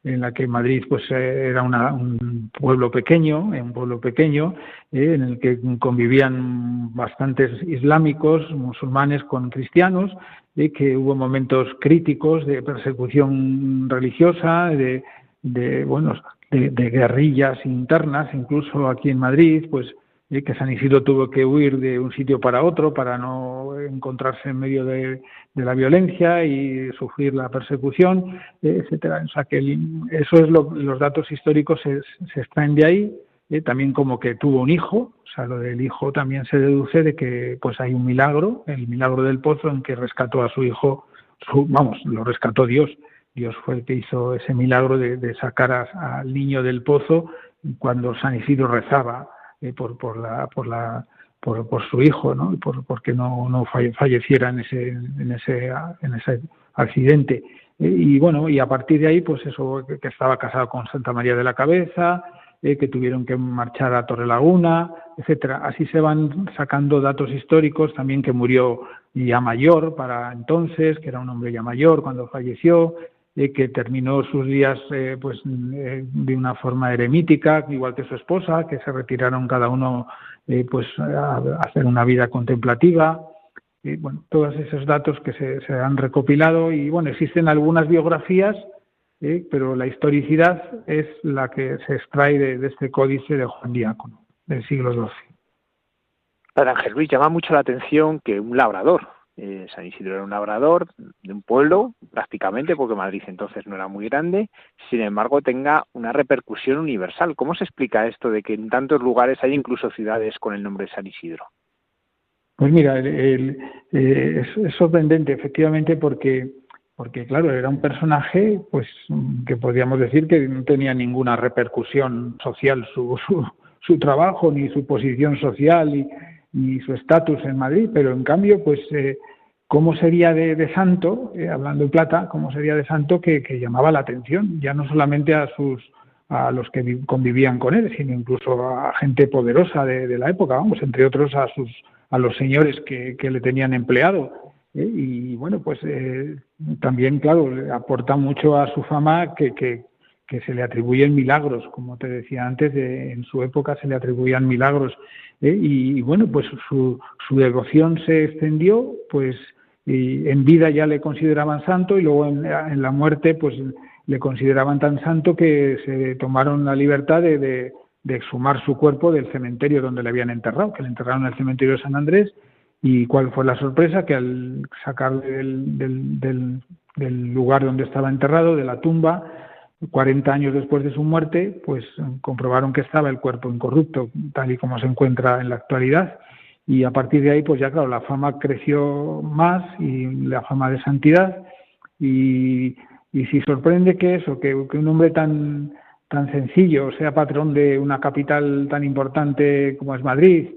en la que Madrid pues eh, era un pueblo pequeño, eh, un pueblo pequeño, en el que convivían bastantes islámicos, musulmanes con cristianos, que hubo momentos críticos de persecución religiosa, de, de bueno, de, guerrillas internas, incluso aquí en Madrid, pues que San Isidro tuvo que huir de un sitio para otro para no encontrarse en medio de, la violencia y sufrir la persecución, etcétera. O sea que eso es lo, los datos históricos se, se extraen de ahí. también como que tuvo un hijo, o sea, lo del hijo también se deduce de que pues hay un milagro, el milagro del pozo en que rescató a su hijo, vamos, lo rescató Dios. Dios fue el que hizo ese milagro de, sacar al niño del pozo cuando San Isidro rezaba eh, por, por, la, por, la, por, por, su hijo, ¿no? Por, porque no, no falleciera en ese, en ese, en ese accidente. Eh, y bueno, y a partir de ahí, pues eso, que, estaba casado con Santa María de la Cabeza, eh, que tuvieron que marchar a Torre Laguna, etcétera. Así se van sacando datos históricos, también que murió ya mayor para entonces, que era un hombre ya mayor cuando falleció, que terminó sus días eh, pues eh, de una forma eremítica, igual que su esposa, que se retiraron cada uno eh, pues a, hacer una vida contemplativa. Bueno, todos esos datos que se, han recopilado y bueno, existen algunas biografías, pero la historicidad es la que se extrae de, este códice de Juan Diácono del siglo XII. Padre Ángel Luis, llama mucho la atención que un labrador, eh, San Isidro era un labrador de un pueblo, prácticamente, porque Madrid entonces no era muy grande, sin embargo tenga una repercusión universal. ¿Cómo se explica esto de que en tantos lugares hay incluso ciudades con el nombre de San Isidro? Pues mira, eh, es, sorprendente, efectivamente, porque, porque, claro, era un personaje pues que podríamos decir que no tenía ninguna repercusión social su, su, trabajo, ni su posición social, y, ni su estatus en Madrid, pero en cambio, pues, eh, ¿cómo sería de, santo, eh, hablando de plata, cómo sería de santo que, llamaba la atención, ya no solamente a sus a los que convivían con él, sino incluso a gente poderosa de, la época, vamos, entre otros a sus a los señores que, le tenían empleado. ¿eh? Y bueno, pues también, claro, aporta mucho a su fama que, que, que se le atribuyen milagros, como te decía antes, en su época se le atribuían milagros. ¿eh? Y, bueno, pues su, su, devoción se extendió, pues y en vida ya le consideraban santo y luego en, la muerte pues le consideraban tan santo que se tomaron la libertad de, de, exhumar su cuerpo del cementerio donde le habían enterrado, que le enterraron en el cementerio de San Andrés. ¿Y cuál fue la sorpresa? Que al sacarle del, del, del lugar donde estaba enterrado, de la tumba, 40 años después de su muerte, pues comprobaron que estaba el cuerpo incorrupto, tal y como se encuentra en la actualidad. Y a partir de ahí, pues ya claro, la fama creció más y la fama de santidad. Y, y si sorprende que eso, que, un hombre tan, tan sencillo sea patrón de una capital tan importante como es Madrid,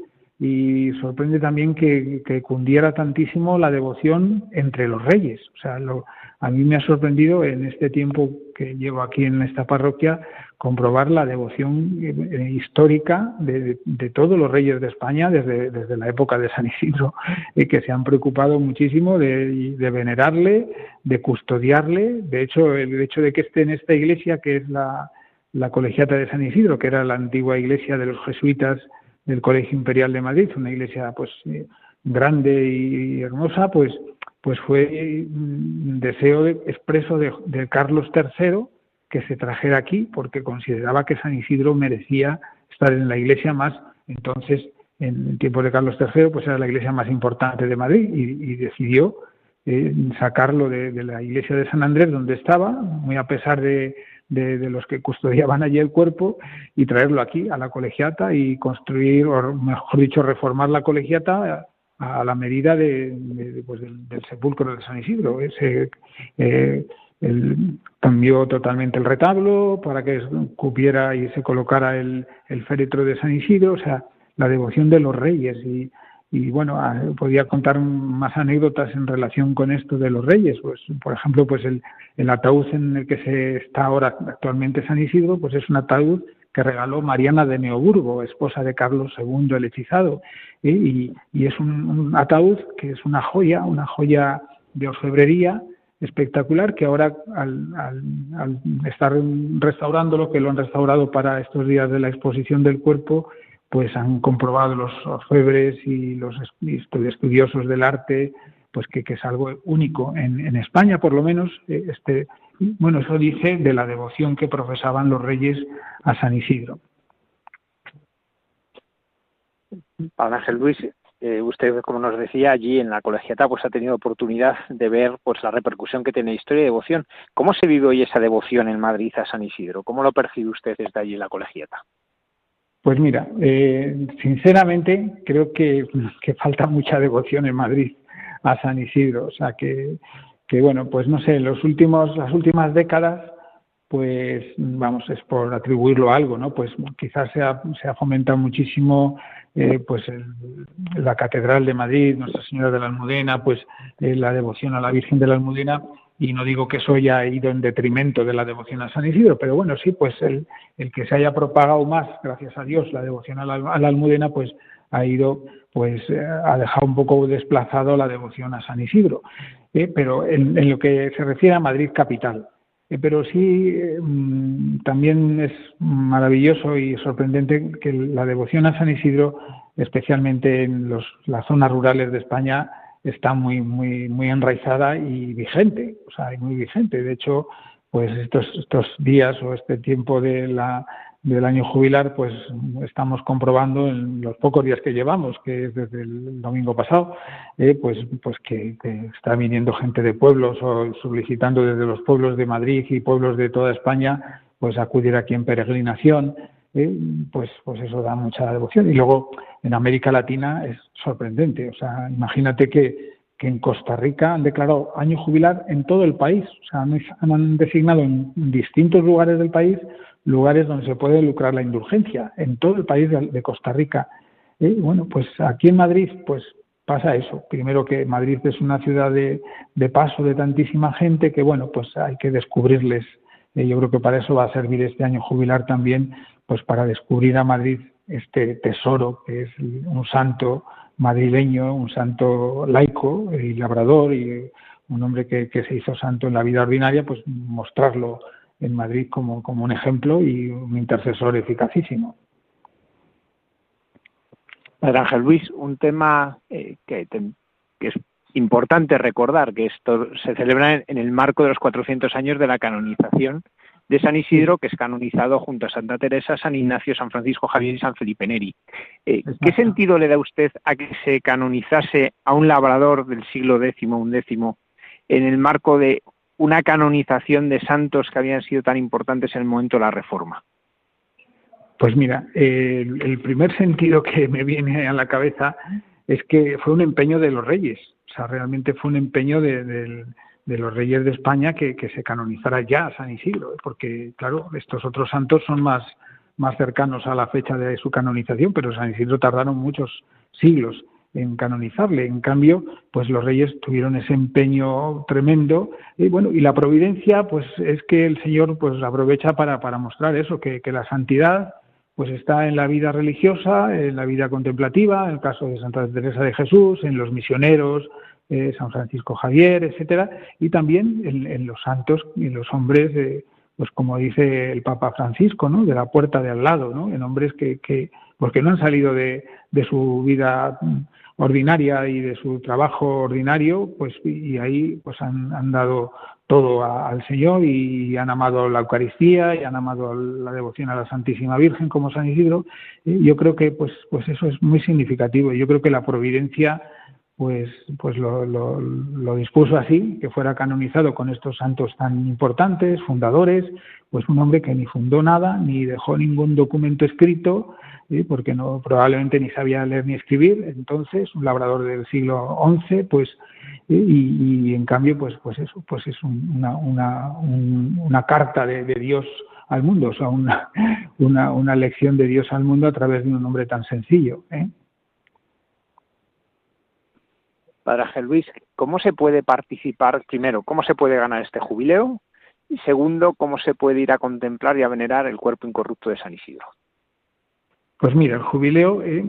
y sorprende también que, que, cundiera tantísimo la devoción entre los reyes. O sea, lo, a mí me ha sorprendido en este tiempo que llevo aquí en esta parroquia comprobar la devoción eh, histórica de, todos los reyes de España desde, desde la época de San Isidro, y que se han preocupado muchísimo de, venerarle, de custodiarle. De hecho, el hecho de que esté en esta iglesia, que es la, la colegiata de San Isidro, que era la antigua iglesia de los jesuitas del Colegio Imperial de Madrid, una iglesia pues eh, grande y hermosa, pues pues fue un mm, deseo expreso de, Carlos III que se trajera aquí porque consideraba que San Isidro merecía estar en la iglesia más, entonces en tiempos de Carlos III pues era la iglesia más importante de Madrid y, decidió eh, sacarlo de, la iglesia de San Andrés donde estaba, muy a pesar de, de, los que custodiaban allí el cuerpo y traerlo aquí a la colegiata y construir, o mejor dicho, reformar la colegiata a la medida de, pues del, sepulcro de San Isidro. Ese, eh, cambió totalmente el retablo para que cupiera y se colocara el, el, féretro de San Isidro, o sea, la devoción de los reyes. Y, y bueno, ah, podía contar más anécdotas en relación con esto de los reyes. Pues, por ejemplo, pues el, el ataúd en el que se está ahora actualmente San Isidro, pues es un ataúd que regaló Mariana de Neoburgo, esposa de Carlos II el hechizado. Y, es un, ataúd que es una joya, una joya de orfebrería espectacular que ahora al, al, estar restaurándolo, que lo han restaurado para estos días de la exposición del cuerpo, pues han comprobado los orfebres y los estudiosos del arte pues que, es algo único en, España, por lo menos, eh, este, bueno, eso dice de la devoción que profesaban los reyes a San Isidro. Padre Ángel Luis, eh, usted, como nos decía, allí en la colegiata, pues ha tenido oportunidad de ver pues la repercusión que tiene historia y devoción. ¿Cómo se vive hoy esa devoción en Madrid a San Isidro? ¿Cómo lo percibe usted desde allí en la colegiata? Pues mira, eh, sinceramente creo que, falta mucha devoción en Madrid a San Isidro. O sea que, que bueno, pues no sé, los últimos, las últimas décadas pues vamos, es por atribuirlo a algo, ¿no? Pues quizás se ha, se ha fomentado muchísimo eh, pues la Catedral de Madrid, Nuestra Señora de la Almudena, pues eh, la devoción a la Virgen de la Almudena, y no digo que eso haya ido en detrimento de la devoción a San Isidro, pero bueno, sí, pues el, el que se haya propagado más, gracias a Dios, la devoción a la, Almudena, pues ha ido, pues eh, ha dejado un poco desplazado la devoción a San Isidro. pero en lo que se refiere a Madrid capital, eh, pero sí mm, también es maravilloso y sorprendente que la devoción a San Isidro, especialmente en las zonas rurales de España, está muy, muy, muy enraizada y vigente, o sea, muy vigente. De hecho, pues estos, estos días o este tiempo de la del año jubilar, pues estamos comprobando en los pocos días que llevamos, que es desde el domingo pasado, eh, pues, pues que, está viniendo gente de pueblos o solicitando desde los pueblos de Madrid y pueblos de toda España, pues acudir aquí en peregrinación, eh, pues, pues eso da mucha devoción. Y luego en América Latina es sorprendente, o sea, imagínate que, que en Costa Rica han declarado año jubilar en todo el país, o sea, han designado en distintos lugares del país lugares donde se puede lucrar la indulgencia, en todo el país de, Costa Rica. Y bueno, pues aquí en Madrid, pues pasa eso. Primero que Madrid es una ciudad de, paso de tantísima gente que, bueno, pues hay que descubrirles. Eh, yo creo que para eso va a servir este año jubilar también, pues para descubrir a Madrid este tesoro que es un santo madrileño, un santo laico y labrador y un hombre que, que se hizo santo en la vida ordinaria, pues mostrarlo en Madrid como, como un ejemplo y un intercesor eficacísimo. Padre Ángel Luis, un tema eh, que, es importante recordar, que esto se celebra en, el marco de los 400 años de la canonización de San Isidro, que es canonizado junto a Santa Teresa, San Ignacio, San Francisco Javier y San Felipe Neri. Eh, ¿Qué sentido le da usted a que se canonizase a un labrador del siglo X, X, en el marco de una canonización de santos que habían sido tan importantes en el momento de la Reforma? Pues mira, el, primer sentido que me viene a la cabeza es que fue un empeño de los reyes, o sea, realmente fue un empeño de, los reyes de España que, se canonizara ya San Isidro, porque claro, estos otros santos son más, más cercanos a la fecha de su canonización, pero San Isidro tardaron muchos siglos en canonizarle. En cambio, pues los reyes tuvieron ese empeño tremendo y bueno, y la providencia, pues es que el Señor pues aprovecha para, para mostrar eso, que, que la santidad pues está en la vida religiosa, en la vida contemplativa, en el caso de Santa Teresa de Jesús, en los misioneros, eh, San Francisco Javier, etcétera, y también en, los santos y los hombres, pues como dice el Papa Francisco, ¿no? De la puerta de al lado, ¿no? En hombres que, que porque no han salido de, de su vida ordinaria y de su trabajo ordinario, pues y ahí pues han, dado todo al Señor y han amado la Eucaristía y han amado la devoción a la Santísima Virgen como San Isidro. Yo creo que pues pues eso es muy significativo. Yo creo que la providencia pues pues lo, lo, dispuso así, que fuera canonizado con estos santos tan importantes, fundadores, pues un hombre que ni fundó nada, ni dejó ningún documento escrito, porque no probablemente ni sabía leer ni escribir, entonces un labrador del siglo XI, pues y, en cambio pues pues eso pues es una, una, una carta de, Dios al mundo, o sea una, una, una lección de Dios al mundo a través de un hombre tan sencillo. ¿eh? Padre Ángel Luis, ¿cómo se puede participar? Primero, ¿cómo se puede ganar este jubileo? Y segundo, ¿cómo se puede ir a contemplar y a venerar el cuerpo incorrupto de San Isidro? Pues mira, el jubileo eh,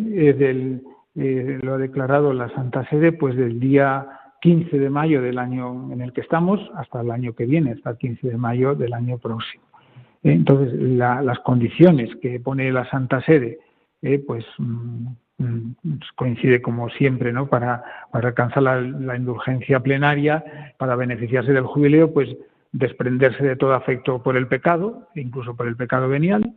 eh, lo ha declarado la Santa Sede pues del día 15 de mayo del año en el que estamos hasta el año que viene, hasta el 15 de mayo del año próximo. Eh, entonces, las condiciones que pone la Santa Sede, pues, mm, coincide como siempre, ¿no? Para, alcanzar la, indulgencia plenaria, para beneficiarse del jubileo, pues desprenderse de todo afecto por el pecado, incluso por el pecado venial,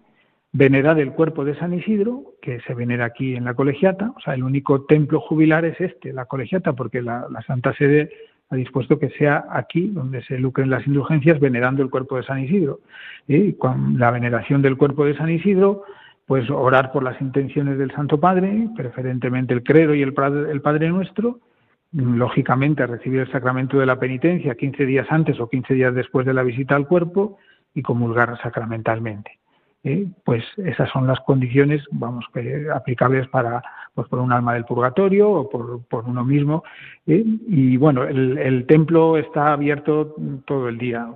venerar el cuerpo de San Isidro, que se venera aquí en la colegiata, o sea, el único templo jubilar es este, la colegiata, porque la, Santa Sede ha dispuesto que sea aquí donde se lucren las indulgencias venerando el cuerpo de San Isidro. Y con la veneración del cuerpo de San Isidro, pues orar por las intenciones del Santo Padre, preferentemente el credo y el Padre, el Padre Nuestro, lógicamente recibir el sacramento de la penitencia 15 días antes o 15 días después de la visita al cuerpo y comulgar sacramentalmente. ¿eh? pues esas son las condiciones, vamos, aplicables para pues por un alma del purgatorio o por, uno mismo. ¿eh? Y bueno, el, templo está abierto todo el día.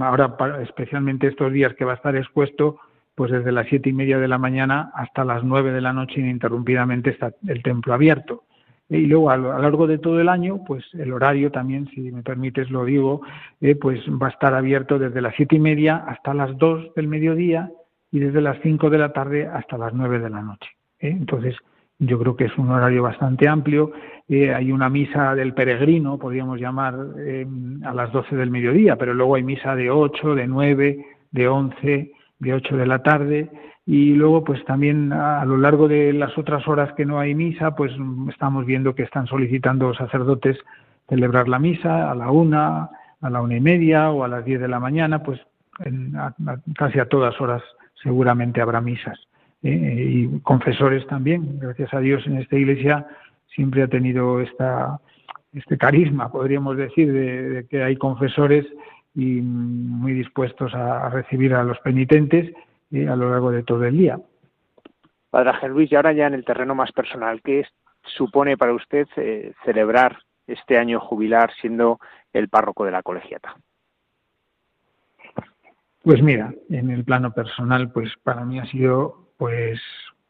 Ahora, especialmente estos días que va a estar expuesto, pues desde las siete y media de la mañana hasta las nueve de la noche ininterrumpidamente está el templo abierto. Y luego a lo largo de todo el año, pues el horario también, si me permites lo digo, ¿eh? pues va a estar abierto desde las siete y media hasta las dos del mediodía y desde las 5 de la tarde hasta las 9 de la noche. ¿eh? Entonces, yo creo que es un horario bastante amplio. Eh, hay una misa del peregrino, podríamos llamar, a las 12 del mediodía, pero luego hay misa de 8, de 9, de 11, de 8 de la tarde. Y luego, pues también a, lo largo de las otras horas que no hay misa, pues estamos viendo que están solicitando sacerdotes celebrar la misa a la una, a la una y media o a las 10 de la mañana, pues casi a todas horas seguramente habrá misas. ¿eh? y confesores también, gracias a Dios en esta iglesia siempre ha tenido esta, este carisma, podríamos decir, de, que hay confesores y muy dispuestos a, recibir a los penitentes ¿eh? a lo largo de todo el día. Padre Ángel Luis, y ahora ya en el terreno más personal, ¿qué supone para usted eh, celebrar este año jubilar siendo el párroco de la colegiata? Pues mira, en el plano personal, pues para mí ha sido pues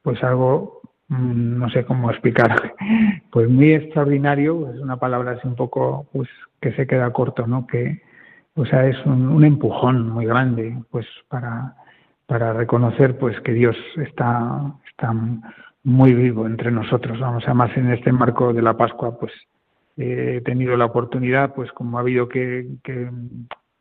pues algo mm, no sé cómo explicar, [LAUGHS] pues muy extraordinario, es una palabra así un poco pues que se queda corto, ¿no? Que o sea, es un, empujón muy grande pues para para reconocer pues que Dios está está muy vivo entre nosotros, vamos, además en este marco de la Pascua pues he tenido la oportunidad, pues como ha habido que, que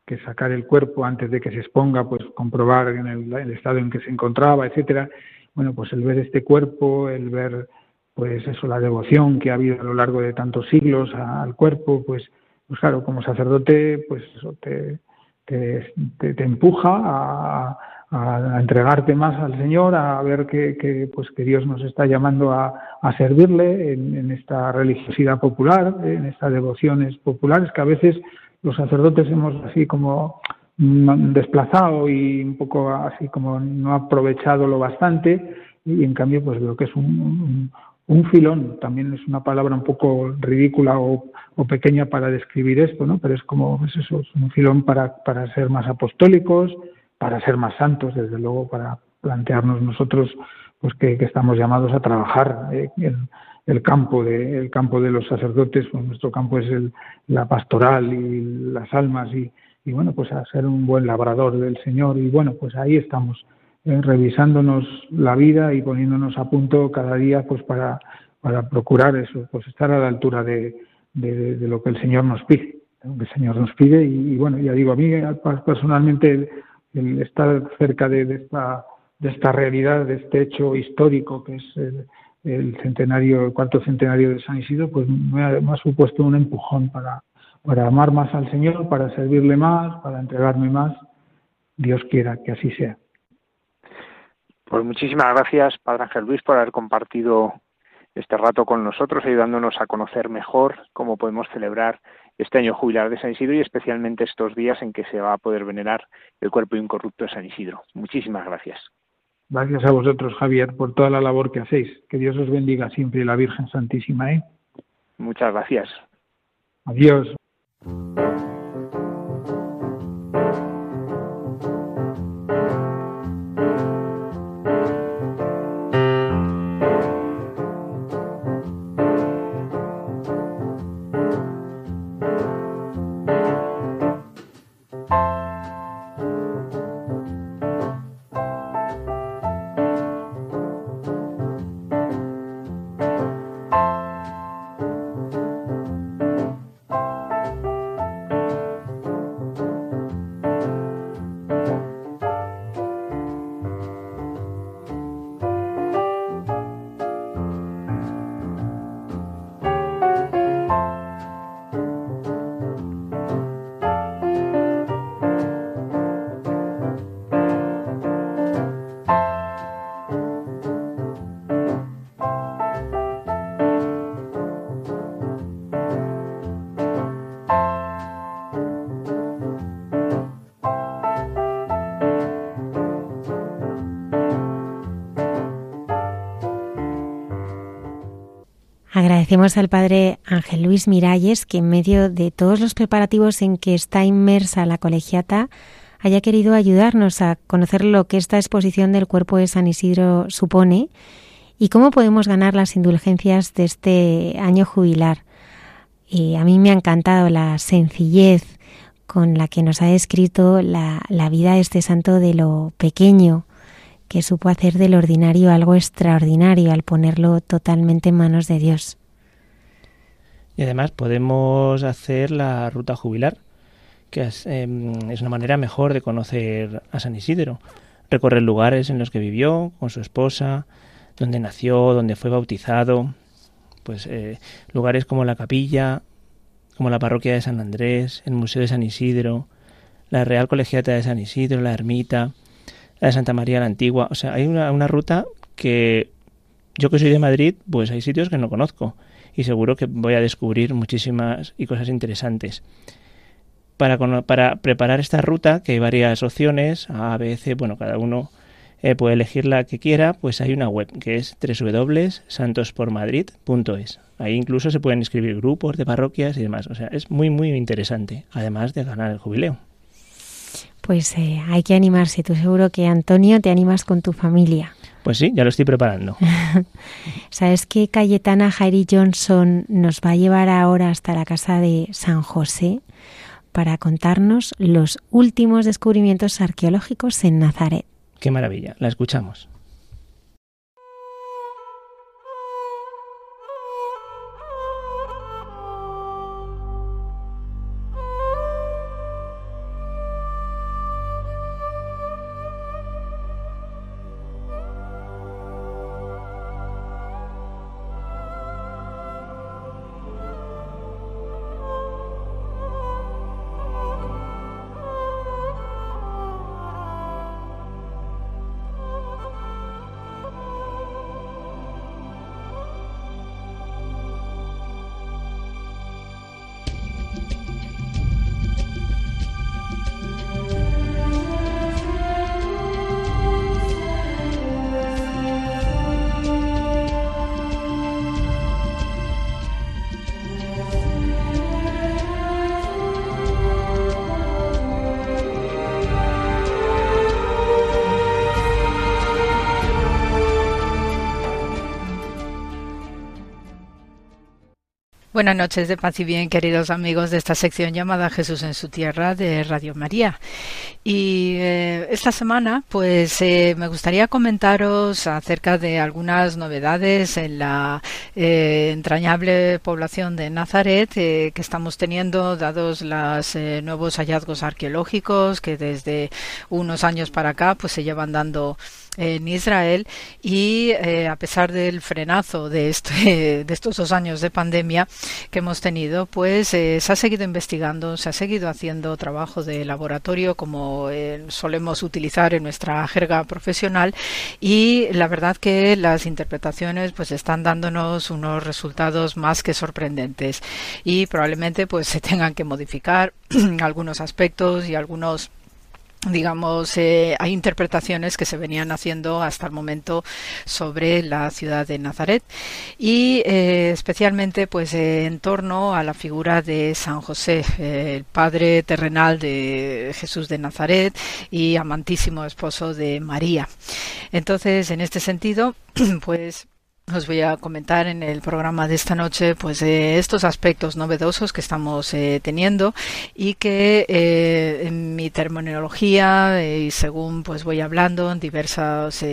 que sacar el cuerpo antes de que se exponga, pues comprobar en el, estado en que se encontraba, etcétera. Bueno, pues el ver este cuerpo, el ver, pues eso, la devoción que ha habido a lo largo de tantos siglos al cuerpo, pues, pues claro, como sacerdote, pues eso te, te, te, empuja a, a, entregarte más al Señor, a ver que, que, pues que Dios nos está llamando a, a servirle en, en, esta religiosidad popular, en estas devociones populares que a veces los sacerdotes hemos así como desplazado y un poco así como no aprovechado lo bastante y en cambio pues veo que es un, un, filón, también es una palabra un poco ridícula o, pequeña para describir esto, ¿no? Pero es como pues eso, es un filón para, para ser más apostólicos, para ser más santos, desde luego, para plantearnos nosotros pues que, estamos llamados a trabajar eh, en, el campo de, el campo de los sacerdotes, pues nuestro campo es el, la pastoral y las almas y, y, bueno, pues a ser un buen labrador del Señor y bueno, pues ahí estamos eh, revisándonos la vida y poniéndonos a punto cada día pues para, para procurar eso, pues estar a la altura de, de, lo que el Señor nos pide, lo que el Señor nos pide y, bueno, ya digo, a mí personalmente el, estar cerca de, de, esta de esta realidad, de este hecho histórico que es el, centenario, el cuarto centenario de San Isidro, pues me ha, supuesto un empujón para, para amar más al Señor, para servirle más, para entregarme más. Dios quiera que así sea. Pues muchísimas gracias, Padre Ángel Luis, por haber compartido este rato con nosotros, ayudándonos a conocer mejor cómo podemos celebrar este año jubilar de San Isidro y especialmente estos días en que se va a poder venerar el cuerpo incorrupto de San Isidro. Muchísimas gracias. Gracias a vosotros, Javier, por toda la labor que hacéis. Que Dios os bendiga siempre, la Virgen Santísima. ¿eh? Muchas gracias. Adiós. Agradecemos al padre Ángel Luis Miralles que en medio de todos los preparativos en que está inmersa la colegiata haya querido ayudarnos a conocer lo que esta exposición del cuerpo de San Isidro supone y cómo podemos ganar las indulgencias de este año jubilar. Y a mí me ha encantado la sencillez con la que nos ha descrito la, la vida de este santo de lo pequeño, que supo hacer del ordinario algo extraordinario al ponerlo totalmente en manos de Dios. Y además podemos hacer la ruta jubilar, que es, em, es, una manera mejor de conocer a San Isidro. Recorrer lugares en los que vivió con su esposa, donde nació, donde fue bautizado, pues eh, lugares como la capilla, como la parroquia de San Andrés, el Museo de San Isidro, la Real Colegiata de San Isidro, la ermita, la de Santa María la Antigua. O sea, hay una, una ruta que yo que soy de Madrid, pues hay sitios que no conozco y seguro que voy a descubrir muchísimas y cosas interesantes. Para, para preparar esta ruta, que hay varias opciones, A, B, C, bueno, cada uno eh, puede elegir la que quiera, pues hay una web que es www.santospormadrid.es. Ahí incluso se pueden inscribir grupos de parroquias y demás. O sea, es muy, muy interesante, además de ganar el jubileo. Pues eh, hay que animarse. Tú seguro que, Antonio, te animas con tu familia. Pues sí, ya lo estoy preparando. [LAUGHS] ¿Sabes que Cayetana Jairi Johnson nos va a llevar ahora hasta la casa de San José para contarnos los últimos descubrimientos arqueológicos en Nazaret? Qué maravilla, la escuchamos. Buenas noches de paz y bien, queridos amigos de esta sección llamada Jesús en su tierra de Radio María. Y eh, esta semana, pues eh, me gustaría comentaros acerca de algunas novedades en la eh, entrañable población de Nazaret que estamos teniendo, dados los nuevos hallazgos arqueológicos que desde unos años para acá, pues se llevan dando en Israel y eh, a pesar del frenazo de, este, [LAUGHS] de estos dos años de pandemia que hemos tenido, pues eh, se ha seguido investigando, se ha seguido haciendo trabajo de laboratorio como eh, solemos utilizar en nuestra jerga profesional. Y la verdad que las interpretaciones pues están dándonos unos resultados más que sorprendentes. Y probablemente pues se tengan que modificar [CLEARS THROAT] algunos aspectos y algunos digamos, eh, hay interpretaciones que se venían haciendo hasta el momento sobre la ciudad de Nazaret y eh, especialmente pues en torno a la figura de San José, el padre terrenal de Jesús de Nazaret y amantísimo esposo de María. Entonces, en este sentido, [CLEARS THROAT] pues os voy a comentar en el programa de esta noche pues estos aspectos novedosos que estamos eh, teniendo y que eh, en mi terminología eh, y según pues voy hablando en diversos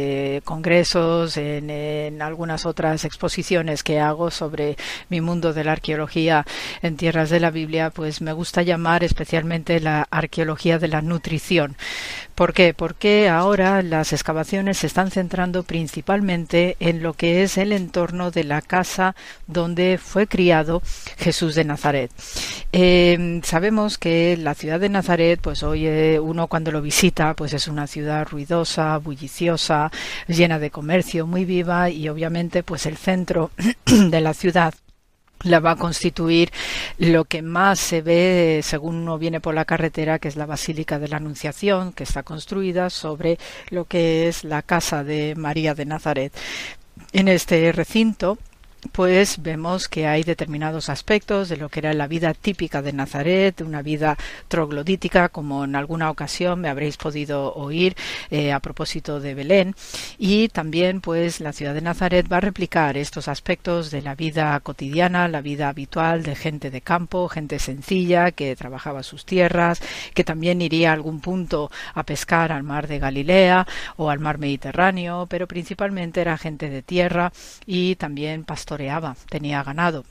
congresos en, en, algunas otras exposiciones que hago sobre mi mundo de la arqueología en tierras de la Biblia pues me gusta llamar especialmente la arqueología de la nutrición ¿Por qué? Porque ahora las excavaciones se están centrando principalmente en lo que es el entorno de la casa donde fue criado Jesús de Nazaret. Eh, sabemos que la ciudad de Nazaret, pues hoy uno cuando lo visita, pues es una ciudad ruidosa, bulliciosa, llena de comercio, muy viva y obviamente pues el centro [CLEARS THROAT] de la ciudad la va a constituir lo que más se ve según uno viene por la carretera, que es la Basílica de la Anunciación, que está construida sobre lo que es la casa de María de Nazaret. En este recinto pues vemos que hay determinados aspectos de lo que era la vida típica de Nazaret, una vida troglodítica, como en alguna ocasión me habréis podido oír eh, a propósito de Belén, y también pues la ciudad de Nazaret va a replicar estos aspectos de la vida cotidiana, la vida habitual de gente de campo, gente sencilla que trabajaba sus tierras, que también iría a algún punto a pescar al mar de Galilea o al mar Mediterráneo, pero principalmente era gente de tierra y también tenía ganado.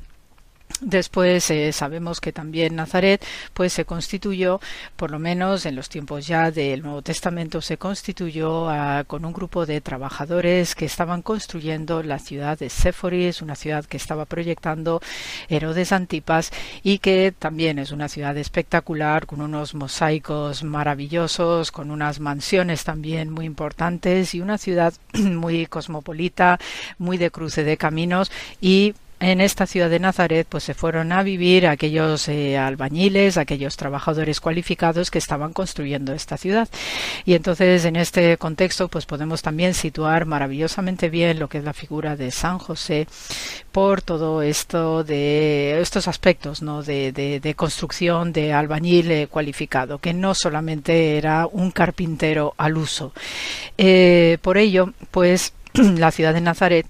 Después eh, sabemos que también Nazaret pues se constituyó, por lo menos en los tiempos ya del Nuevo Testamento, se constituyó ah, con un grupo de trabajadores que estaban construyendo la ciudad de Séforis, una ciudad que estaba proyectando Herodes Antipas y que también es una ciudad espectacular con unos mosaicos maravillosos, con unas mansiones también muy importantes y una ciudad [CLEARS THROAT] muy cosmopolita, muy de cruce de caminos y en esta ciudad de Nazaret pues se fueron a vivir aquellos eh, albañiles, aquellos trabajadores cualificados que estaban construyendo esta ciudad. Y entonces en este contexto pues podemos también situar maravillosamente bien lo que es la figura de San José por todo esto de estos aspectos ¿no? de, construcción de albañil eh, cualificado, que no solamente era un carpintero al uso. Eh, por ello, pues [CLEARS THROAT] la ciudad de Nazaret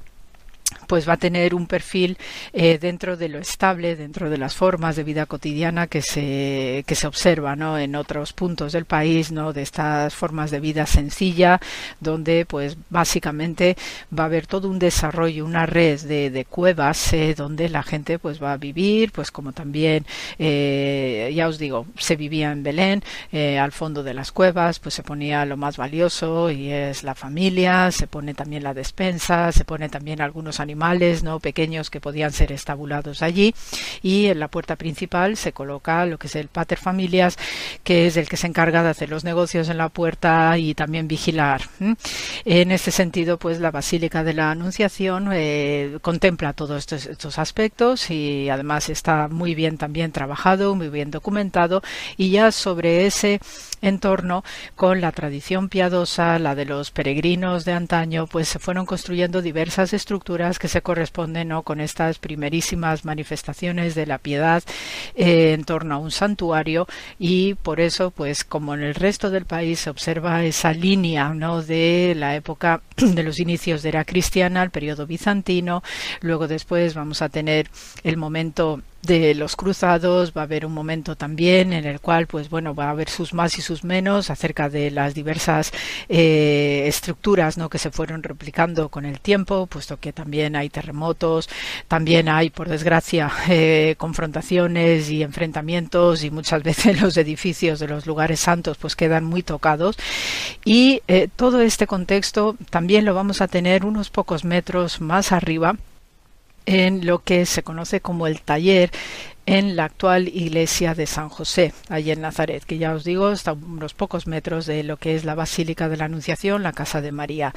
pues va a tener un perfil eh, dentro de lo estable, dentro de las formas de vida cotidiana que se, que se observa ¿no? en otros puntos del país, ¿no? de estas formas de vida sencilla, donde pues básicamente va a haber todo un desarrollo, una red de, de cuevas eh, donde la gente pues va a vivir, pues como también, eh, ya os digo, se vivía en Belén, al fondo de las cuevas, pues se ponía lo más valioso y es la familia, se pone también la despensa, se pone también algunos animales no pequeños que podían ser estabulados allí. Y en la puerta principal se coloca lo que es el pater familias que es el que se encarga de hacer los negocios en la puerta y también vigilar en este sentido pues la basílica de la anunciación eh, contempla todos estos aspectos y además está muy bien también trabajado muy bien documentado y ya sobre ese entorno con la tradición piadosa, la de los peregrinos de antaño, pues se fueron construyendo diversas estructuras que se corresponden ¿no? con estas primerísimas manifestaciones de la piedad eh, en torno a un santuario y por eso, pues como en el resto del país se observa esa línea ¿no? de la época [CLEARS THROAT] de los inicios de era cristiana, el periodo bizantino, luego después vamos a tener el momento de los cruzados, va a haber un momento también en el cual, pues bueno, va a haber sus más y sus menos acerca de las diversas eh, estructuras ¿no? que se fueron replicando con el tiempo, puesto que también hay terremotos, también hay, por desgracia, [LAUGHS] eh, confrontaciones y enfrentamientos y muchas [LAUGHS] veces los edificios de los lugares santos pues quedan muy tocados y eh, todo este contexto también lo vamos a tener unos pocos metros más arriba en lo que se conoce como el taller en la actual iglesia de San José, allí en Nazaret, que ya os digo, está a unos pocos metros de lo que es la Basílica de la Anunciación, la Casa de María.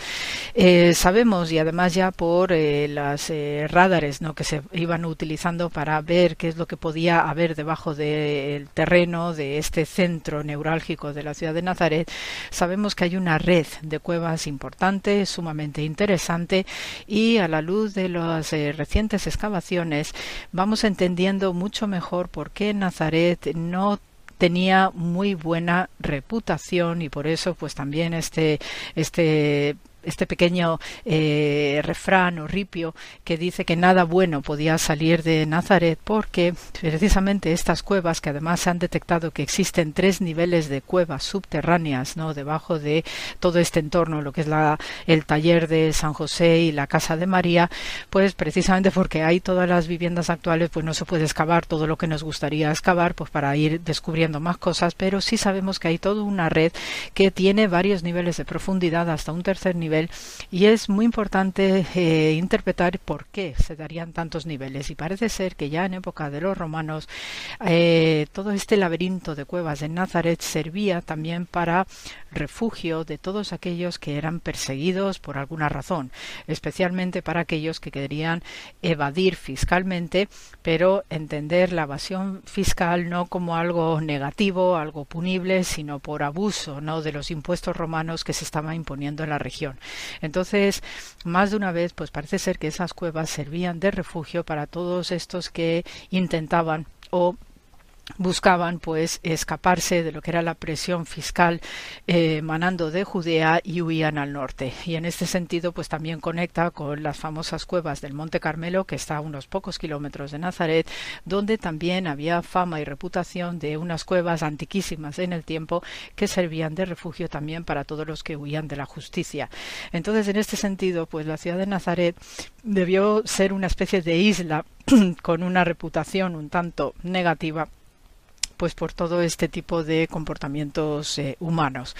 Eh, sabemos, y además ya por eh, las eh, radares que se iban utilizando para ver qué es lo que podía haber debajo del terreno de este centro neurálgico de la ciudad de Nazaret, sabemos que hay una red de cuevas importante, sumamente interesante, y a la luz de las recientes excavaciones vamos entendiendo mucho mejor por qué Nazaret no tenía muy buena reputación y por eso pues también este este este pequeño eh, refrán o ripio que dice que nada bueno podía salir de Nazaret porque precisamente estas cuevas que además se han detectado que existen tres niveles de cuevas subterráneas no debajo de todo este entorno lo que es la, el taller de San José y la casa de María pues precisamente porque hay todas las viviendas actuales pues no se puede excavar todo lo que nos gustaría excavar pues para ir descubriendo más cosas pero sí sabemos que hay toda una red que tiene varios niveles de profundidad hasta un tercer nivel y es muy importante eh, interpretar por qué se darían tantos niveles. Y parece ser que ya en época de los romanos eh, todo este laberinto de cuevas de Nazaret servía también para refugio de todos aquellos que eran perseguidos por alguna razón, especialmente para aquellos que querían evadir fiscalmente, pero entender la evasión fiscal no como algo negativo, algo punible, sino por abuso ¿no? de los impuestos romanos que se estaban imponiendo en la región. Entonces, más de una vez, pues parece ser que esas cuevas servían de refugio para todos estos que intentaban o buscaban pues escaparse de lo que era la presión fiscal eh, emanando de Judea y huían al norte. Y en este sentido pues también conecta con las famosas cuevas del Monte Carmelo que está a unos pocos kilómetros de Nazaret donde también había fama y reputación de unas cuevas antiquísimas en el tiempo que servían de refugio también para todos los que huían de la justicia. Entonces en este sentido pues la ciudad de Nazaret debió ser una especie de isla [CLEARS THROAT] con una reputación un tanto negativa pues por todo este tipo de comportamientos eh, humanos.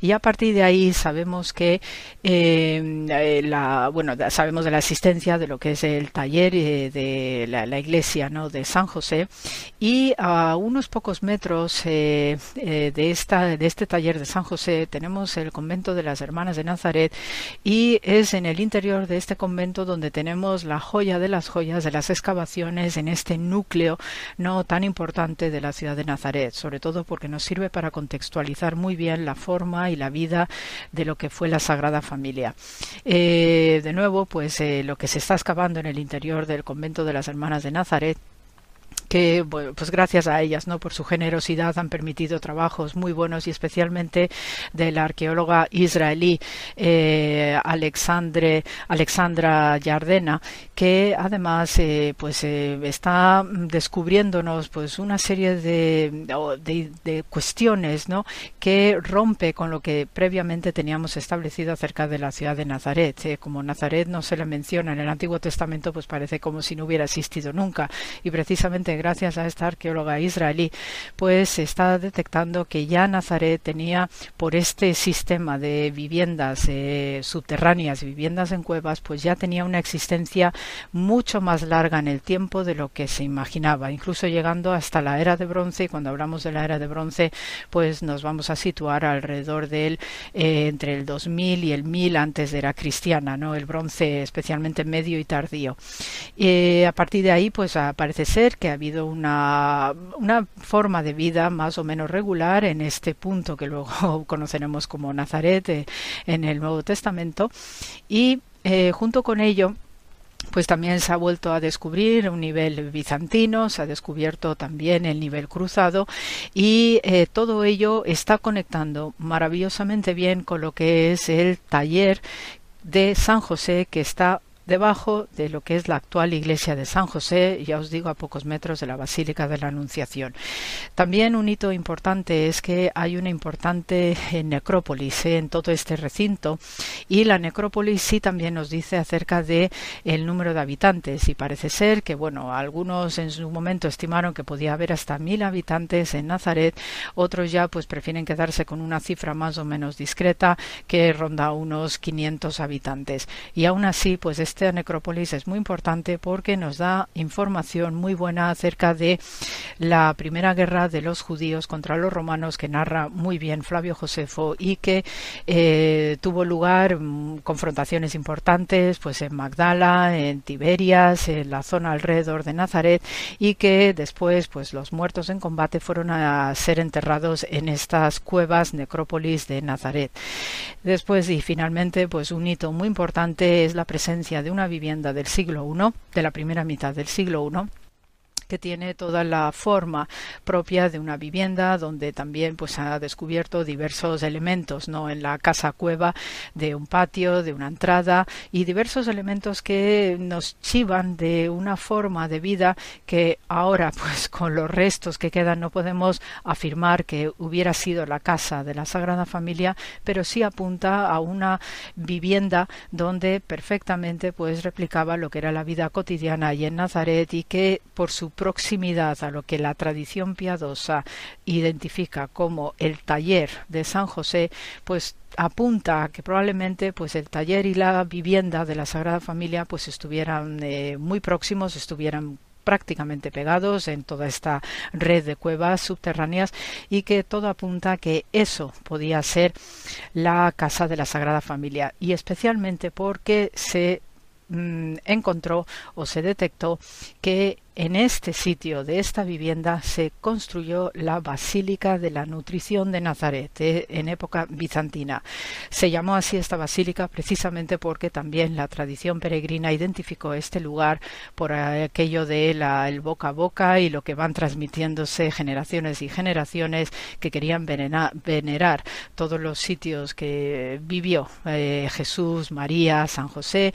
Y a partir de ahí sabemos que eh, eh, la, bueno, sabemos de la existencia de lo que es el taller de la, iglesia ¿no? de San José y a unos pocos metros de, esta, de este taller de San José tenemos el convento de las Hermanas de Nazaret y es en el interior de este convento donde tenemos la joya de las joyas de las excavaciones en este núcleo no tan importante de la ciudad de Nazaret, sobre todo porque nos sirve para contextualizar muy bien la forma y la vida de lo que fue la Sagrada Familia. Eh, de nuevo, pues eh, lo que se está excavando en el interior del convento de las Hermanas de Nazaret que pues gracias a ellas no por su generosidad han permitido trabajos muy buenos y especialmente de la arqueóloga israelí eh, Alexandre Alexandra Yardena que además eh, pues eh, está descubriéndonos pues una serie de, de, cuestiones no que rompe con lo que previamente teníamos establecido acerca de la ciudad de Nazaret como Nazaret no se le menciona en el Antiguo Testamento pues parece como si no hubiera existido nunca. Y precisamente gracias a esta arqueóloga israelí, pues se está detectando que ya Nazaret tenía por este sistema de viviendas eh, subterráneas, viviendas en cuevas, pues ya tenía una existencia mucho más larga en el tiempo de lo que se imaginaba, incluso llegando hasta la era de bronce. Y cuando hablamos de la era de bronce, pues nos vamos a situar alrededor del eh, entre el 2000 y el 1000 antes de era cristiana, no el bronce especialmente medio y tardío. y a partir de ahí, pues parece ser que ha habido una, forma de vida más o menos regular en este punto que luego [LAUGHS] conoceremos como Nazaret eh, en el Nuevo Testamento. Y eh, junto con ello pues también se ha vuelto a descubrir un nivel bizantino, se ha descubierto también el nivel cruzado y eh, todo ello está conectando maravillosamente bien con lo que es el taller de San José que está debajo de lo que es la actual iglesia de San José, ya os digo, a pocos metros de la Basílica de la Anunciación. También un hito importante es que hay una importante eh, necrópolis eh, en todo este recinto. Y la necrópolis sí también nos dice acerca de el número de habitantes. Y parece ser que bueno algunos en su momento estimaron que podía haber hasta mil habitantes en Nazaret. Otros ya pues prefieren quedarse con una cifra más o menos discreta que ronda unos 500 habitantes. Y aún así pues este esta necrópolis es muy importante porque nos da información muy buena acerca de la primera guerra de los judíos contra los romanos que narra muy bien Flavio Josefo y que eh, tuvo lugar mm, confrontaciones importantes pues en Magdala, en Tiberias, en la zona alrededor de Nazaret y que después pues los muertos en combate fueron a ser enterrados en estas cuevas necrópolis de Nazaret. Después y finalmente pues un hito muy importante es la presencia de una vivienda del siglo I, de la primera mitad del siglo I, que tiene toda la forma propia de una vivienda donde también pues ha descubierto diversos elementos no en la casa cueva de un patio de una entrada y diversos elementos que nos chivan de una forma de vida que ahora [LAUGHS] pues con los restos que quedan no podemos afirmar que hubiera sido la casa de la Sagrada Familia pero sí apunta a una vivienda donde perfectamente pues replicaba lo que era la vida cotidiana allí en Nazaret y que por su proximidad a lo que la tradición piadosa identifica como el taller de San José, pues apunta a que probablemente pues el taller y la vivienda de la Sagrada Familia pues estuvieran eh, muy próximos, estuvieran prácticamente pegados en toda esta red de cuevas subterráneas y que todo apunta a que eso podía ser la casa de la Sagrada Familia. Y especialmente porque se mm, encontró o se detectó que en este sitio de esta vivienda se construyó la Basílica de la Nutrición de Nazaret eh, en época bizantina. Se llamó así esta basílica precisamente porque también la tradición peregrina identificó este lugar por aquello de el boca a boca y lo que van transmitiéndose generaciones y generaciones que querían venerar, todos los sitios que vivió eh, Jesús, María, San José,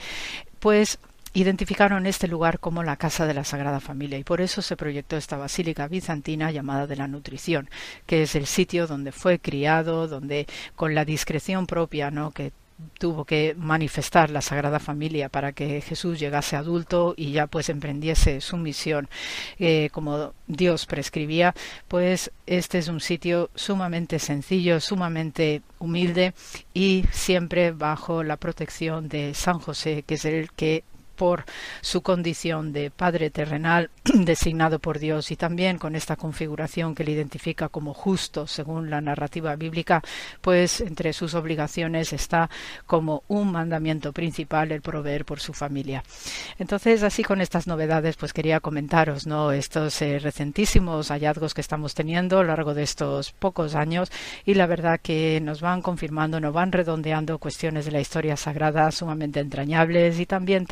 pues identificaron este lugar como la casa de la Sagrada Familia y por eso se proyectó esta basílica bizantina llamada de la Nutrición, que es el sitio donde fue criado, donde con la discreción propia, ¿no? que tuvo que manifestar la Sagrada Familia para que Jesús llegase adulto y ya pues emprendiese su misión eh, como Dios prescribía, pues este es un sitio sumamente sencillo, sumamente humilde y siempre bajo la protección de San José, que es el que por su condición de Padre terrenal [CLEARS THROAT] designado por Dios y también con esta configuración que le identifica como justo según la narrativa bíblica, pues entre sus obligaciones está como un mandamiento principal el proveer por su familia. Entonces, así con estas novedades, pues quería comentaros, ¿no? Estos eh, recentísimos hallazgos que estamos teniendo a lo largo de estos pocos años y la verdad que nos van confirmando, nos van redondeando cuestiones de la historia sagrada sumamente entrañables y también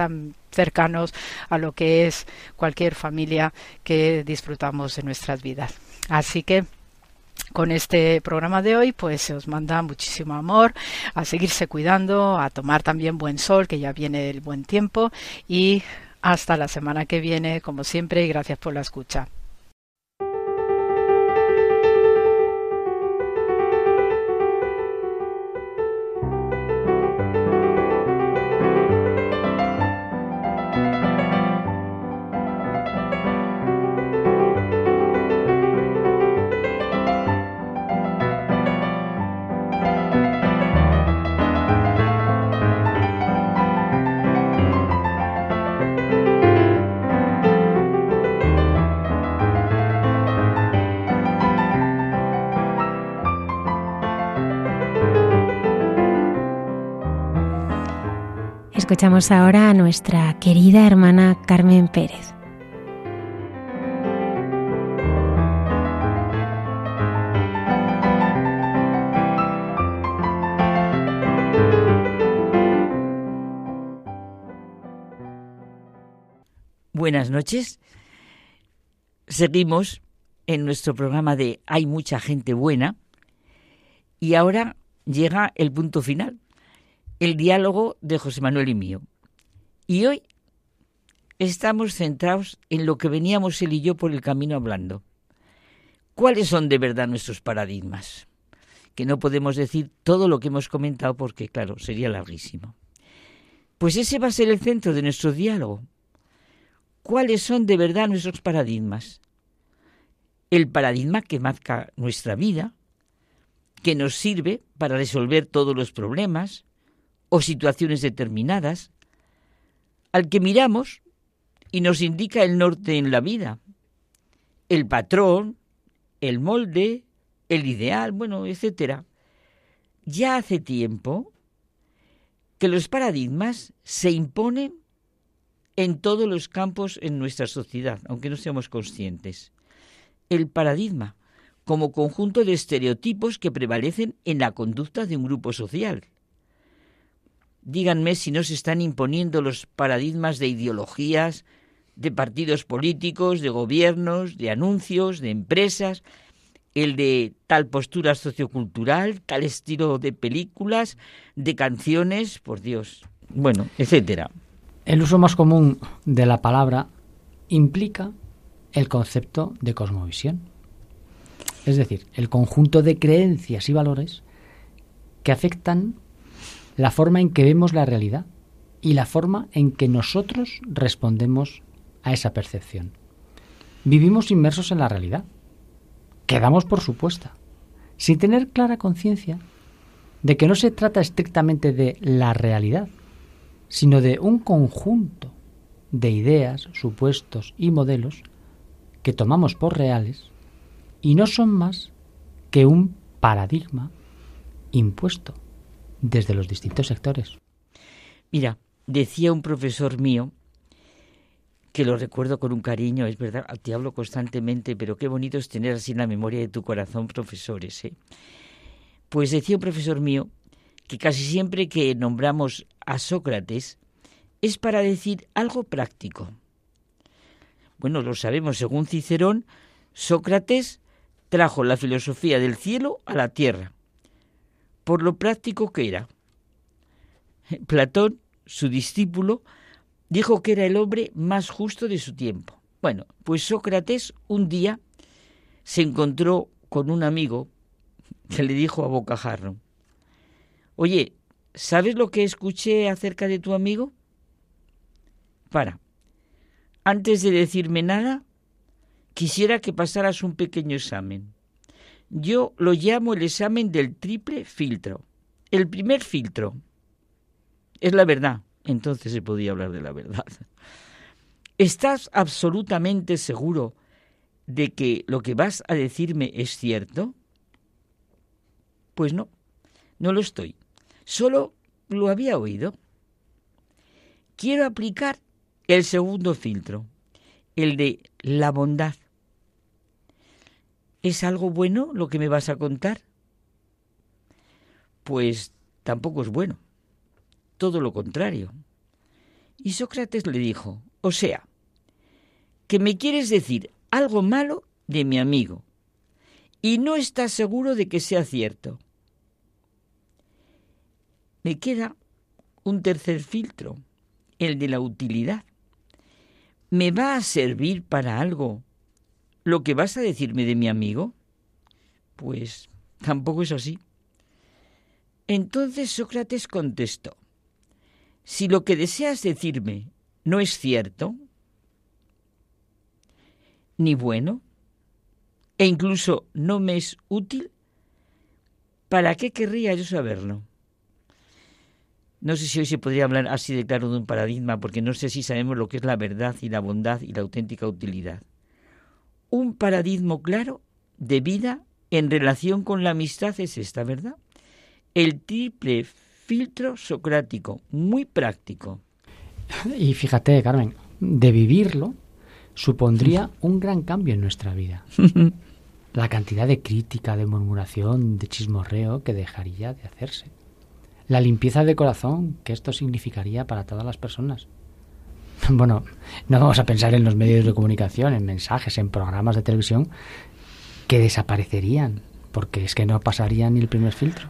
cercanos a lo que es cualquier familia que disfrutamos en nuestras vidas. Así que con este programa de hoy, pues se os manda muchísimo amor, a seguirse cuidando, a tomar también buen sol, que ya viene el buen tiempo, y hasta la semana que viene, como siempre, y gracias por la escucha. Escuchamos ahora a nuestra querida hermana Carmen Pérez. Buenas noches. Seguimos en nuestro programa de Hay mucha gente buena y ahora llega el punto final el diálogo de José Manuel y mío. Y hoy estamos centrados en lo que veníamos él y yo por el camino hablando. ¿Cuáles son de verdad nuestros paradigmas? Que no podemos decir todo lo que hemos comentado porque, claro, sería larguísimo. Pues ese va a ser el centro de nuestro diálogo. ¿Cuáles son de verdad nuestros paradigmas? El paradigma que marca nuestra vida, que nos sirve para resolver todos los problemas, o situaciones determinadas, al que miramos y nos indica el norte en la vida, el patrón, el molde, el ideal, bueno, etcétera. Ya hace tiempo que los paradigmas se imponen en todos los campos en nuestra sociedad, aunque no seamos conscientes. El paradigma como conjunto de estereotipos que prevalecen en la conducta de un grupo social. Díganme si no se están imponiendo los paradigmas de ideologías, de partidos políticos, de gobiernos, de anuncios, de empresas, el de tal postura sociocultural, tal estilo de películas, de canciones, por Dios, bueno, etcétera. El uso más común de la palabra implica el concepto de cosmovisión. Es decir, el conjunto de creencias y valores que afectan la forma en que vemos la realidad y la forma en que nosotros respondemos a esa percepción. Vivimos inmersos en la realidad, quedamos por supuesta, sin tener clara conciencia de que no se trata estrictamente de la realidad, sino de un conjunto de ideas, supuestos y modelos que tomamos por reales y no son más que un paradigma impuesto desde los distintos sectores. Mira, decía un profesor mío que lo recuerdo con un cariño, es verdad, te hablo constantemente, pero qué bonito es tener así en la memoria de tu corazón profesores. ¿eh? Pues decía un profesor mío que casi siempre que nombramos a Sócrates es para decir algo práctico. Bueno, lo sabemos, según Cicerón, Sócrates trajo la filosofía del cielo a la tierra, por lo práctico que era. Platón, su discípulo, dijo que era el hombre más justo de su tiempo. Bueno, pues Sócrates un día se encontró con un amigo que le dijo a bocajarro, oye, ¿sabes lo que escuché acerca de tu amigo? Para, antes de decirme nada, quisiera que pasaras un pequeño examen. Yo lo llamo el examen del triple filtro. El primer filtro es la verdad entonces se podía hablar de la verdad. ¿Estás absolutamente seguro de que lo que vas a decirme es cierto? Pues no, no lo estoy. Solo lo había oído. Quiero aplicar el segundo filtro, el de la bondad. ¿Es algo bueno lo que me vas a contar? Pues tampoco es bueno todo lo contrario. Y Sócrates le dijo, o sea, que me quieres decir algo malo de mi amigo y no estás seguro de que sea cierto. Me queda un tercer filtro, el de la utilidad. ¿Me va a servir para algo lo que vas a decirme de mi amigo? Pues tampoco es así. Entonces Sócrates contestó, si lo que deseas decirme no es cierto, ni bueno, e incluso no me es útil, ¿para qué querría yo saberlo? No sé si hoy se podría hablar así de claro de un paradigma, porque no sé si sabemos lo que es la verdad y la bondad y la auténtica utilidad. Un paradigma claro de vida en relación con la amistad es esta, ¿verdad? El triple filtro socrático, muy práctico. Y fíjate, Carmen, de vivirlo supondría un gran cambio en nuestra vida. [LAUGHS] La cantidad de crítica, de murmuración, de chismorreo que dejaría de hacerse. La limpieza de corazón que esto significaría para todas las personas. [LAUGHS] Bueno, no vamos a pensar en los medios de comunicación, en mensajes, en programas de televisión que desaparecerían, porque es que no pasarían ni el primer filtro.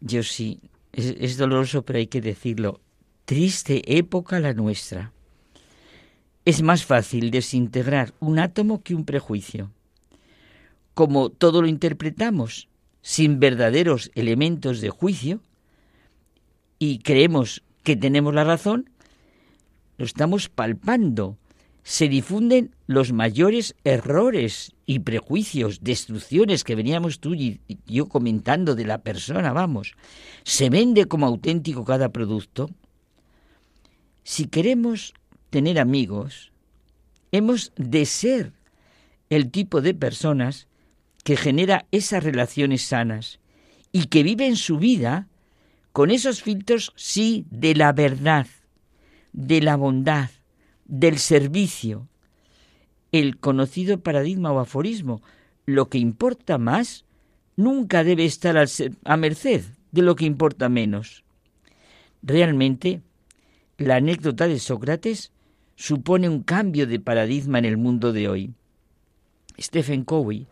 Yo sí, es, doloroso, pero hay que decirlo. Triste época la nuestra. Es más fácil desintegrar un átomo que un prejuicio. Como todo lo interpretamos sin verdaderos elementos de juicio y creemos que tenemos la razón, lo estamos palpando se difunden los mayores errores y prejuicios, destrucciones que veníamos tú y yo comentando de la persona, vamos. Se vende como auténtico cada producto. Si queremos tener amigos, hemos de ser el tipo de personas que genera esas relaciones sanas y que viven su vida con esos filtros, sí, de la verdad, de la bondad, del servicio, el conocido paradigma o aforismo, lo que importa más nunca debe estar a merced de lo que importa menos. Realmente, la anécdota de Sócrates supone un cambio de paradigma en el mundo de hoy. Stephen Covey,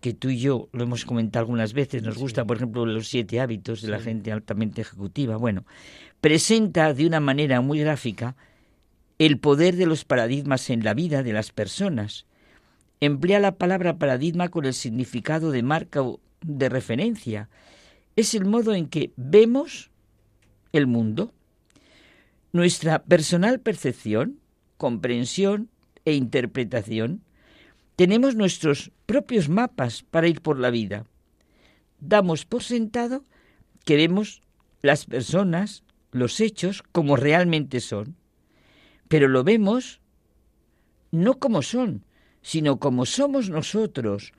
que tú y yo lo hemos comentado algunas veces, nos gusta, por ejemplo, los siete hábitos de la gente altamente ejecutiva, bueno, presenta de una manera muy gráfica el poder de los paradigmas en la vida de las personas. Emplea la palabra paradigma con el significado de marca o de referencia. Es el modo en que vemos el mundo. Nuestra personal percepción, comprensión e interpretación. Tenemos nuestros propios mapas para ir por la vida. Damos por sentado que vemos las personas, los hechos como realmente son pero lo vemos no como son, sino como somos nosotros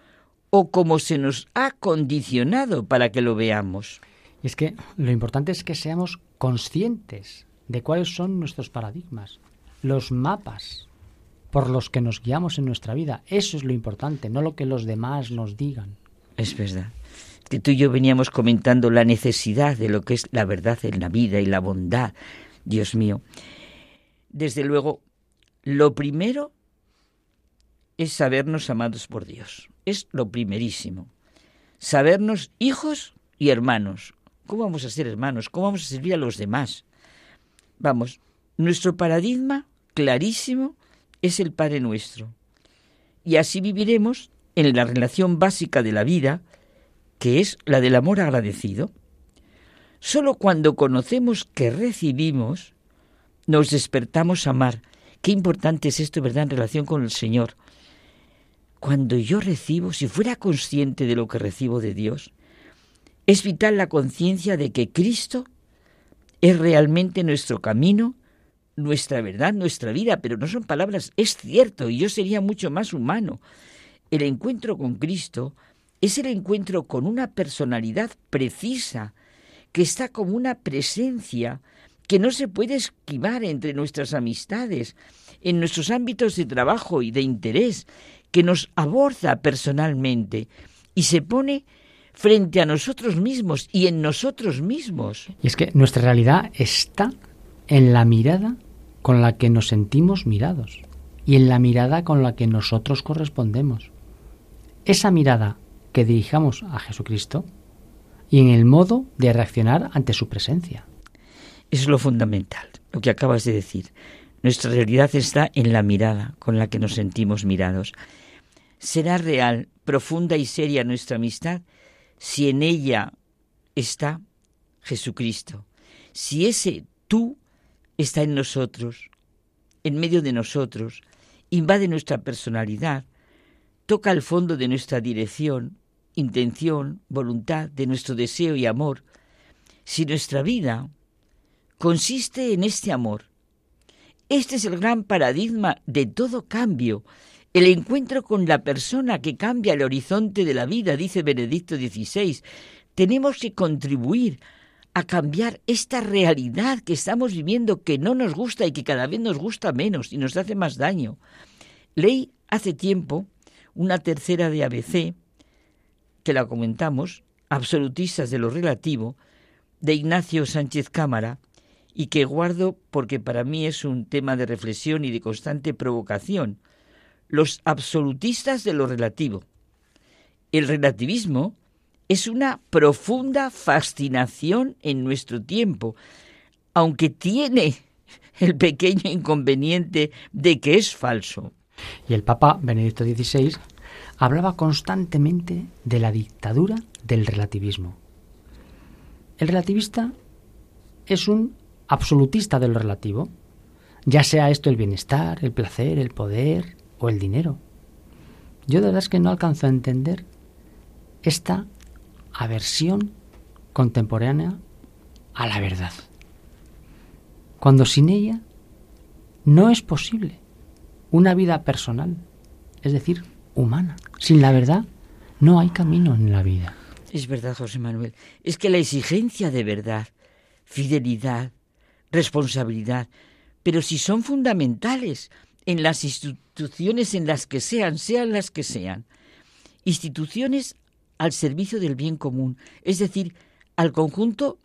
o como se nos ha condicionado para que lo veamos. Y es que lo importante es que seamos conscientes de cuáles son nuestros paradigmas. los mapas por los que nos guiamos en nuestra vida. Eso es lo importante, no lo que los demás nos digan. Es verdad. Que tú y yo veníamos comentando la necesidad de lo que es la verdad en la vida y la bondad. Dios mío. Desde luego, lo primero es sabernos amados por Dios. Es lo primerísimo. Sabernos hijos y hermanos. ¿Cómo vamos a ser hermanos? ¿Cómo vamos a servir a los demás? Vamos, nuestro paradigma clarísimo es el Padre nuestro. Y así viviremos en la relación básica de la vida, que es la del amor agradecido. Solo cuando conocemos que recibimos, nos despertamos a amar. Qué importante es esto, ¿verdad?, en relación con el Señor. Cuando yo recibo, si fuera consciente de lo que recibo de Dios, es vital la conciencia de que Cristo es realmente nuestro camino, nuestra verdad, nuestra vida, pero no son palabras, es cierto, y yo sería mucho más humano. El encuentro con Cristo es el encuentro con una personalidad precisa, que está como una presencia que no se puede esquivar entre nuestras amistades, en nuestros ámbitos de trabajo y de interés, que nos aborda personalmente y se pone frente a nosotros mismos y en nosotros mismos. Y es que nuestra realidad está en la mirada con la que nos sentimos mirados y en la mirada con la que nosotros correspondemos. Esa mirada que dirijamos a Jesucristo y en el modo de reaccionar ante su presencia. Eso es lo fundamental, lo que acabas de decir. Nuestra realidad está en la mirada con la que nos sentimos mirados. Será real, profunda y seria nuestra amistad si en ella está Jesucristo, si ese tú está en nosotros, en medio de nosotros, invade nuestra personalidad, toca el fondo de nuestra dirección, intención, voluntad, de nuestro deseo y amor, si nuestra vida consiste en este amor. Este es el gran paradigma de todo cambio, el encuentro con la persona que cambia el horizonte de la vida, dice Benedicto XVI. Tenemos que contribuir a cambiar esta realidad que estamos viviendo que no nos gusta y que cada vez nos gusta menos y nos hace más daño. Leí hace tiempo una tercera de ABC, que la comentamos, Absolutistas de lo Relativo, de Ignacio Sánchez Cámara, y que guardo porque para mí es un tema de reflexión y de constante provocación los absolutistas de lo relativo. El relativismo es una profunda fascinación en nuestro tiempo, aunque tiene [LAUGHS] el pequeño inconveniente de que es falso. Y el Papa Benedicto XVI hablaba constantemente de la dictadura del relativismo. El relativista es un absolutista de lo relativo, ya sea esto el bienestar, el placer, el poder, o el dinero. Yo de verdad es que no alcanzo a entender esta aversión contemporánea a la verdad. Cuando sin ella no es posible una vida personal, es decir, humana. Sin la verdad no hay camino en la vida. Es verdad, José Manuel. Es que la exigencia de verdad, fidelidad, responsabilidad, pero si son fundamentales en las instituciones en las que sean, sean las que sean, instituciones al servicio del bien común, es decir, al conjunto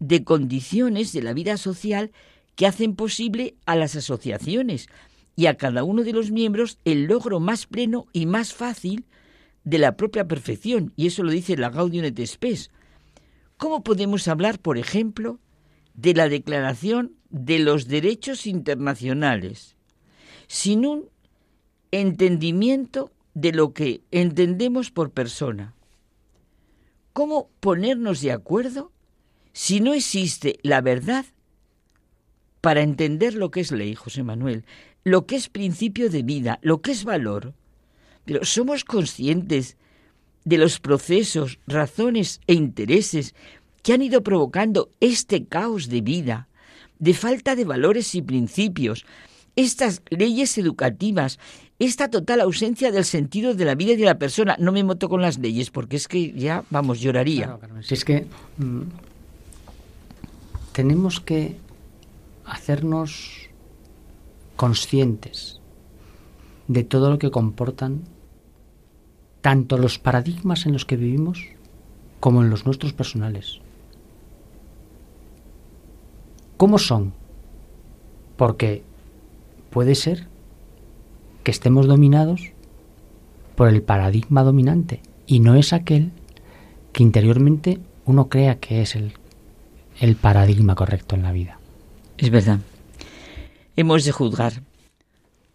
de condiciones de la vida social que hacen posible a las asociaciones y a cada uno de los miembros el logro más pleno y más fácil de la propia perfección, y eso lo dice la Gaudium et Spes. ¿Cómo podemos hablar, por ejemplo, de la Declaración de los Derechos Internacionales sin un entendimiento de lo que entendemos por persona. ¿Cómo ponernos de acuerdo si no existe la verdad para entender lo que es ley, José Manuel, lo que es principio de vida, lo que es valor? Pero somos conscientes de los procesos, razones e intereses que han ido provocando este caos de vida, de falta de valores y principios, estas leyes educativas, esta total ausencia del sentido de la vida y de la persona. No me moto con las leyes porque es que ya, vamos, lloraría. si es que mm, tenemos que hacernos conscientes de todo lo que comportan tanto los paradigmas en los que vivimos como en los nuestros personales. ¿Cómo son? Porque puede ser que estemos dominados por el paradigma dominante y no es aquel que interiormente uno crea que es el, el paradigma correcto en la vida. Es verdad. Hemos de juzgar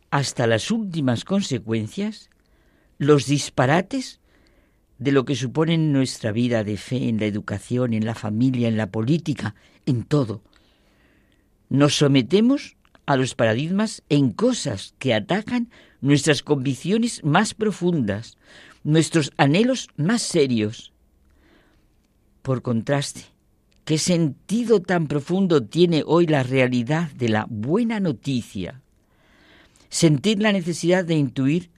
hasta las últimas consecuencias los disparates de lo que supone nuestra vida de fe, en la educación, en la familia, en la política, en todo. Nos sometemos a los paradigmas en cosas que atacan nuestras convicciones más profundas, nuestros anhelos más serios. Por contraste, ¿qué sentido tan profundo tiene hoy la realidad de la buena noticia? Sentir la necesidad de intuir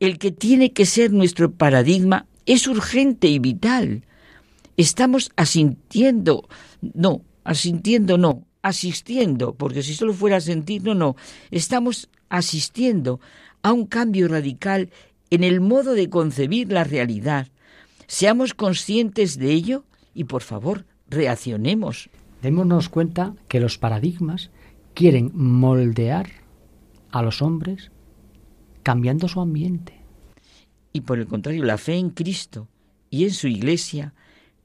el que tiene que ser nuestro paradigma es urgente y vital. Estamos asintiendo, no, asintiendo no, asistiendo, porque si solo fuera sentir, no, no, estamos asistiendo a un cambio radical en el modo de concebir la realidad. Seamos conscientes de ello y, por favor, reaccionemos. Démonos cuenta que los paradigmas quieren moldear a los hombres cambiando su ambiente. Y por el contrario, la fe en Cristo y en su iglesia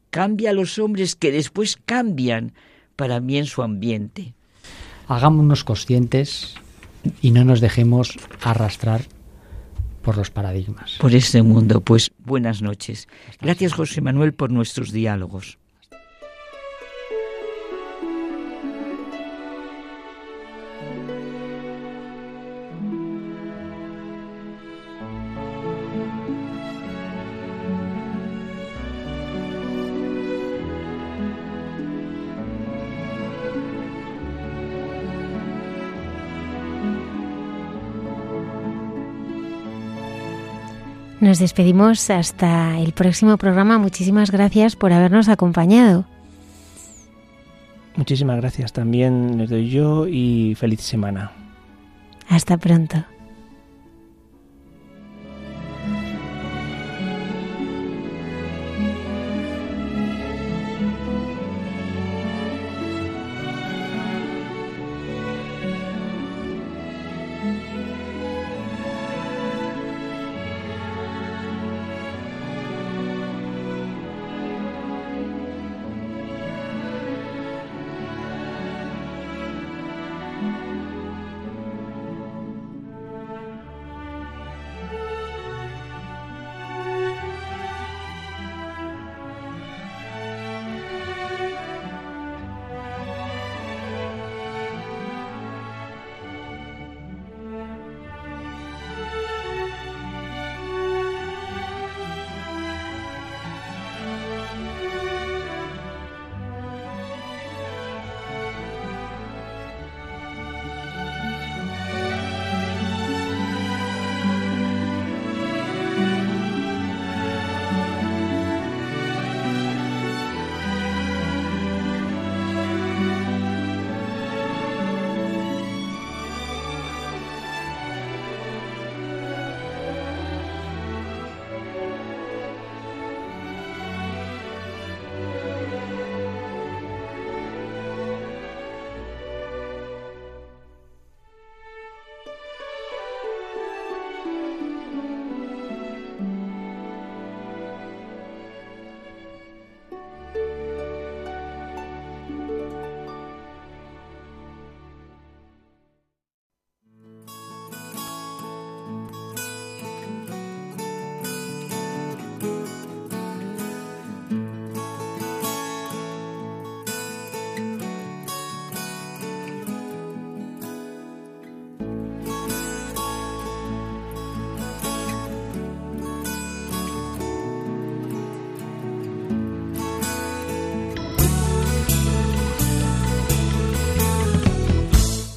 cambia a los hombres que después cambian para bien su ambiente. Hagámonos conscientes y no nos dejemos arrastrar por los paradigmas. Por este mundo, pues buenas noches. Gracias José Manuel por nuestros diálogos. Nos despedimos hasta el próximo programa. Muchísimas gracias por habernos acompañado. Muchísimas gracias también les doy yo y feliz semana. Hasta pronto.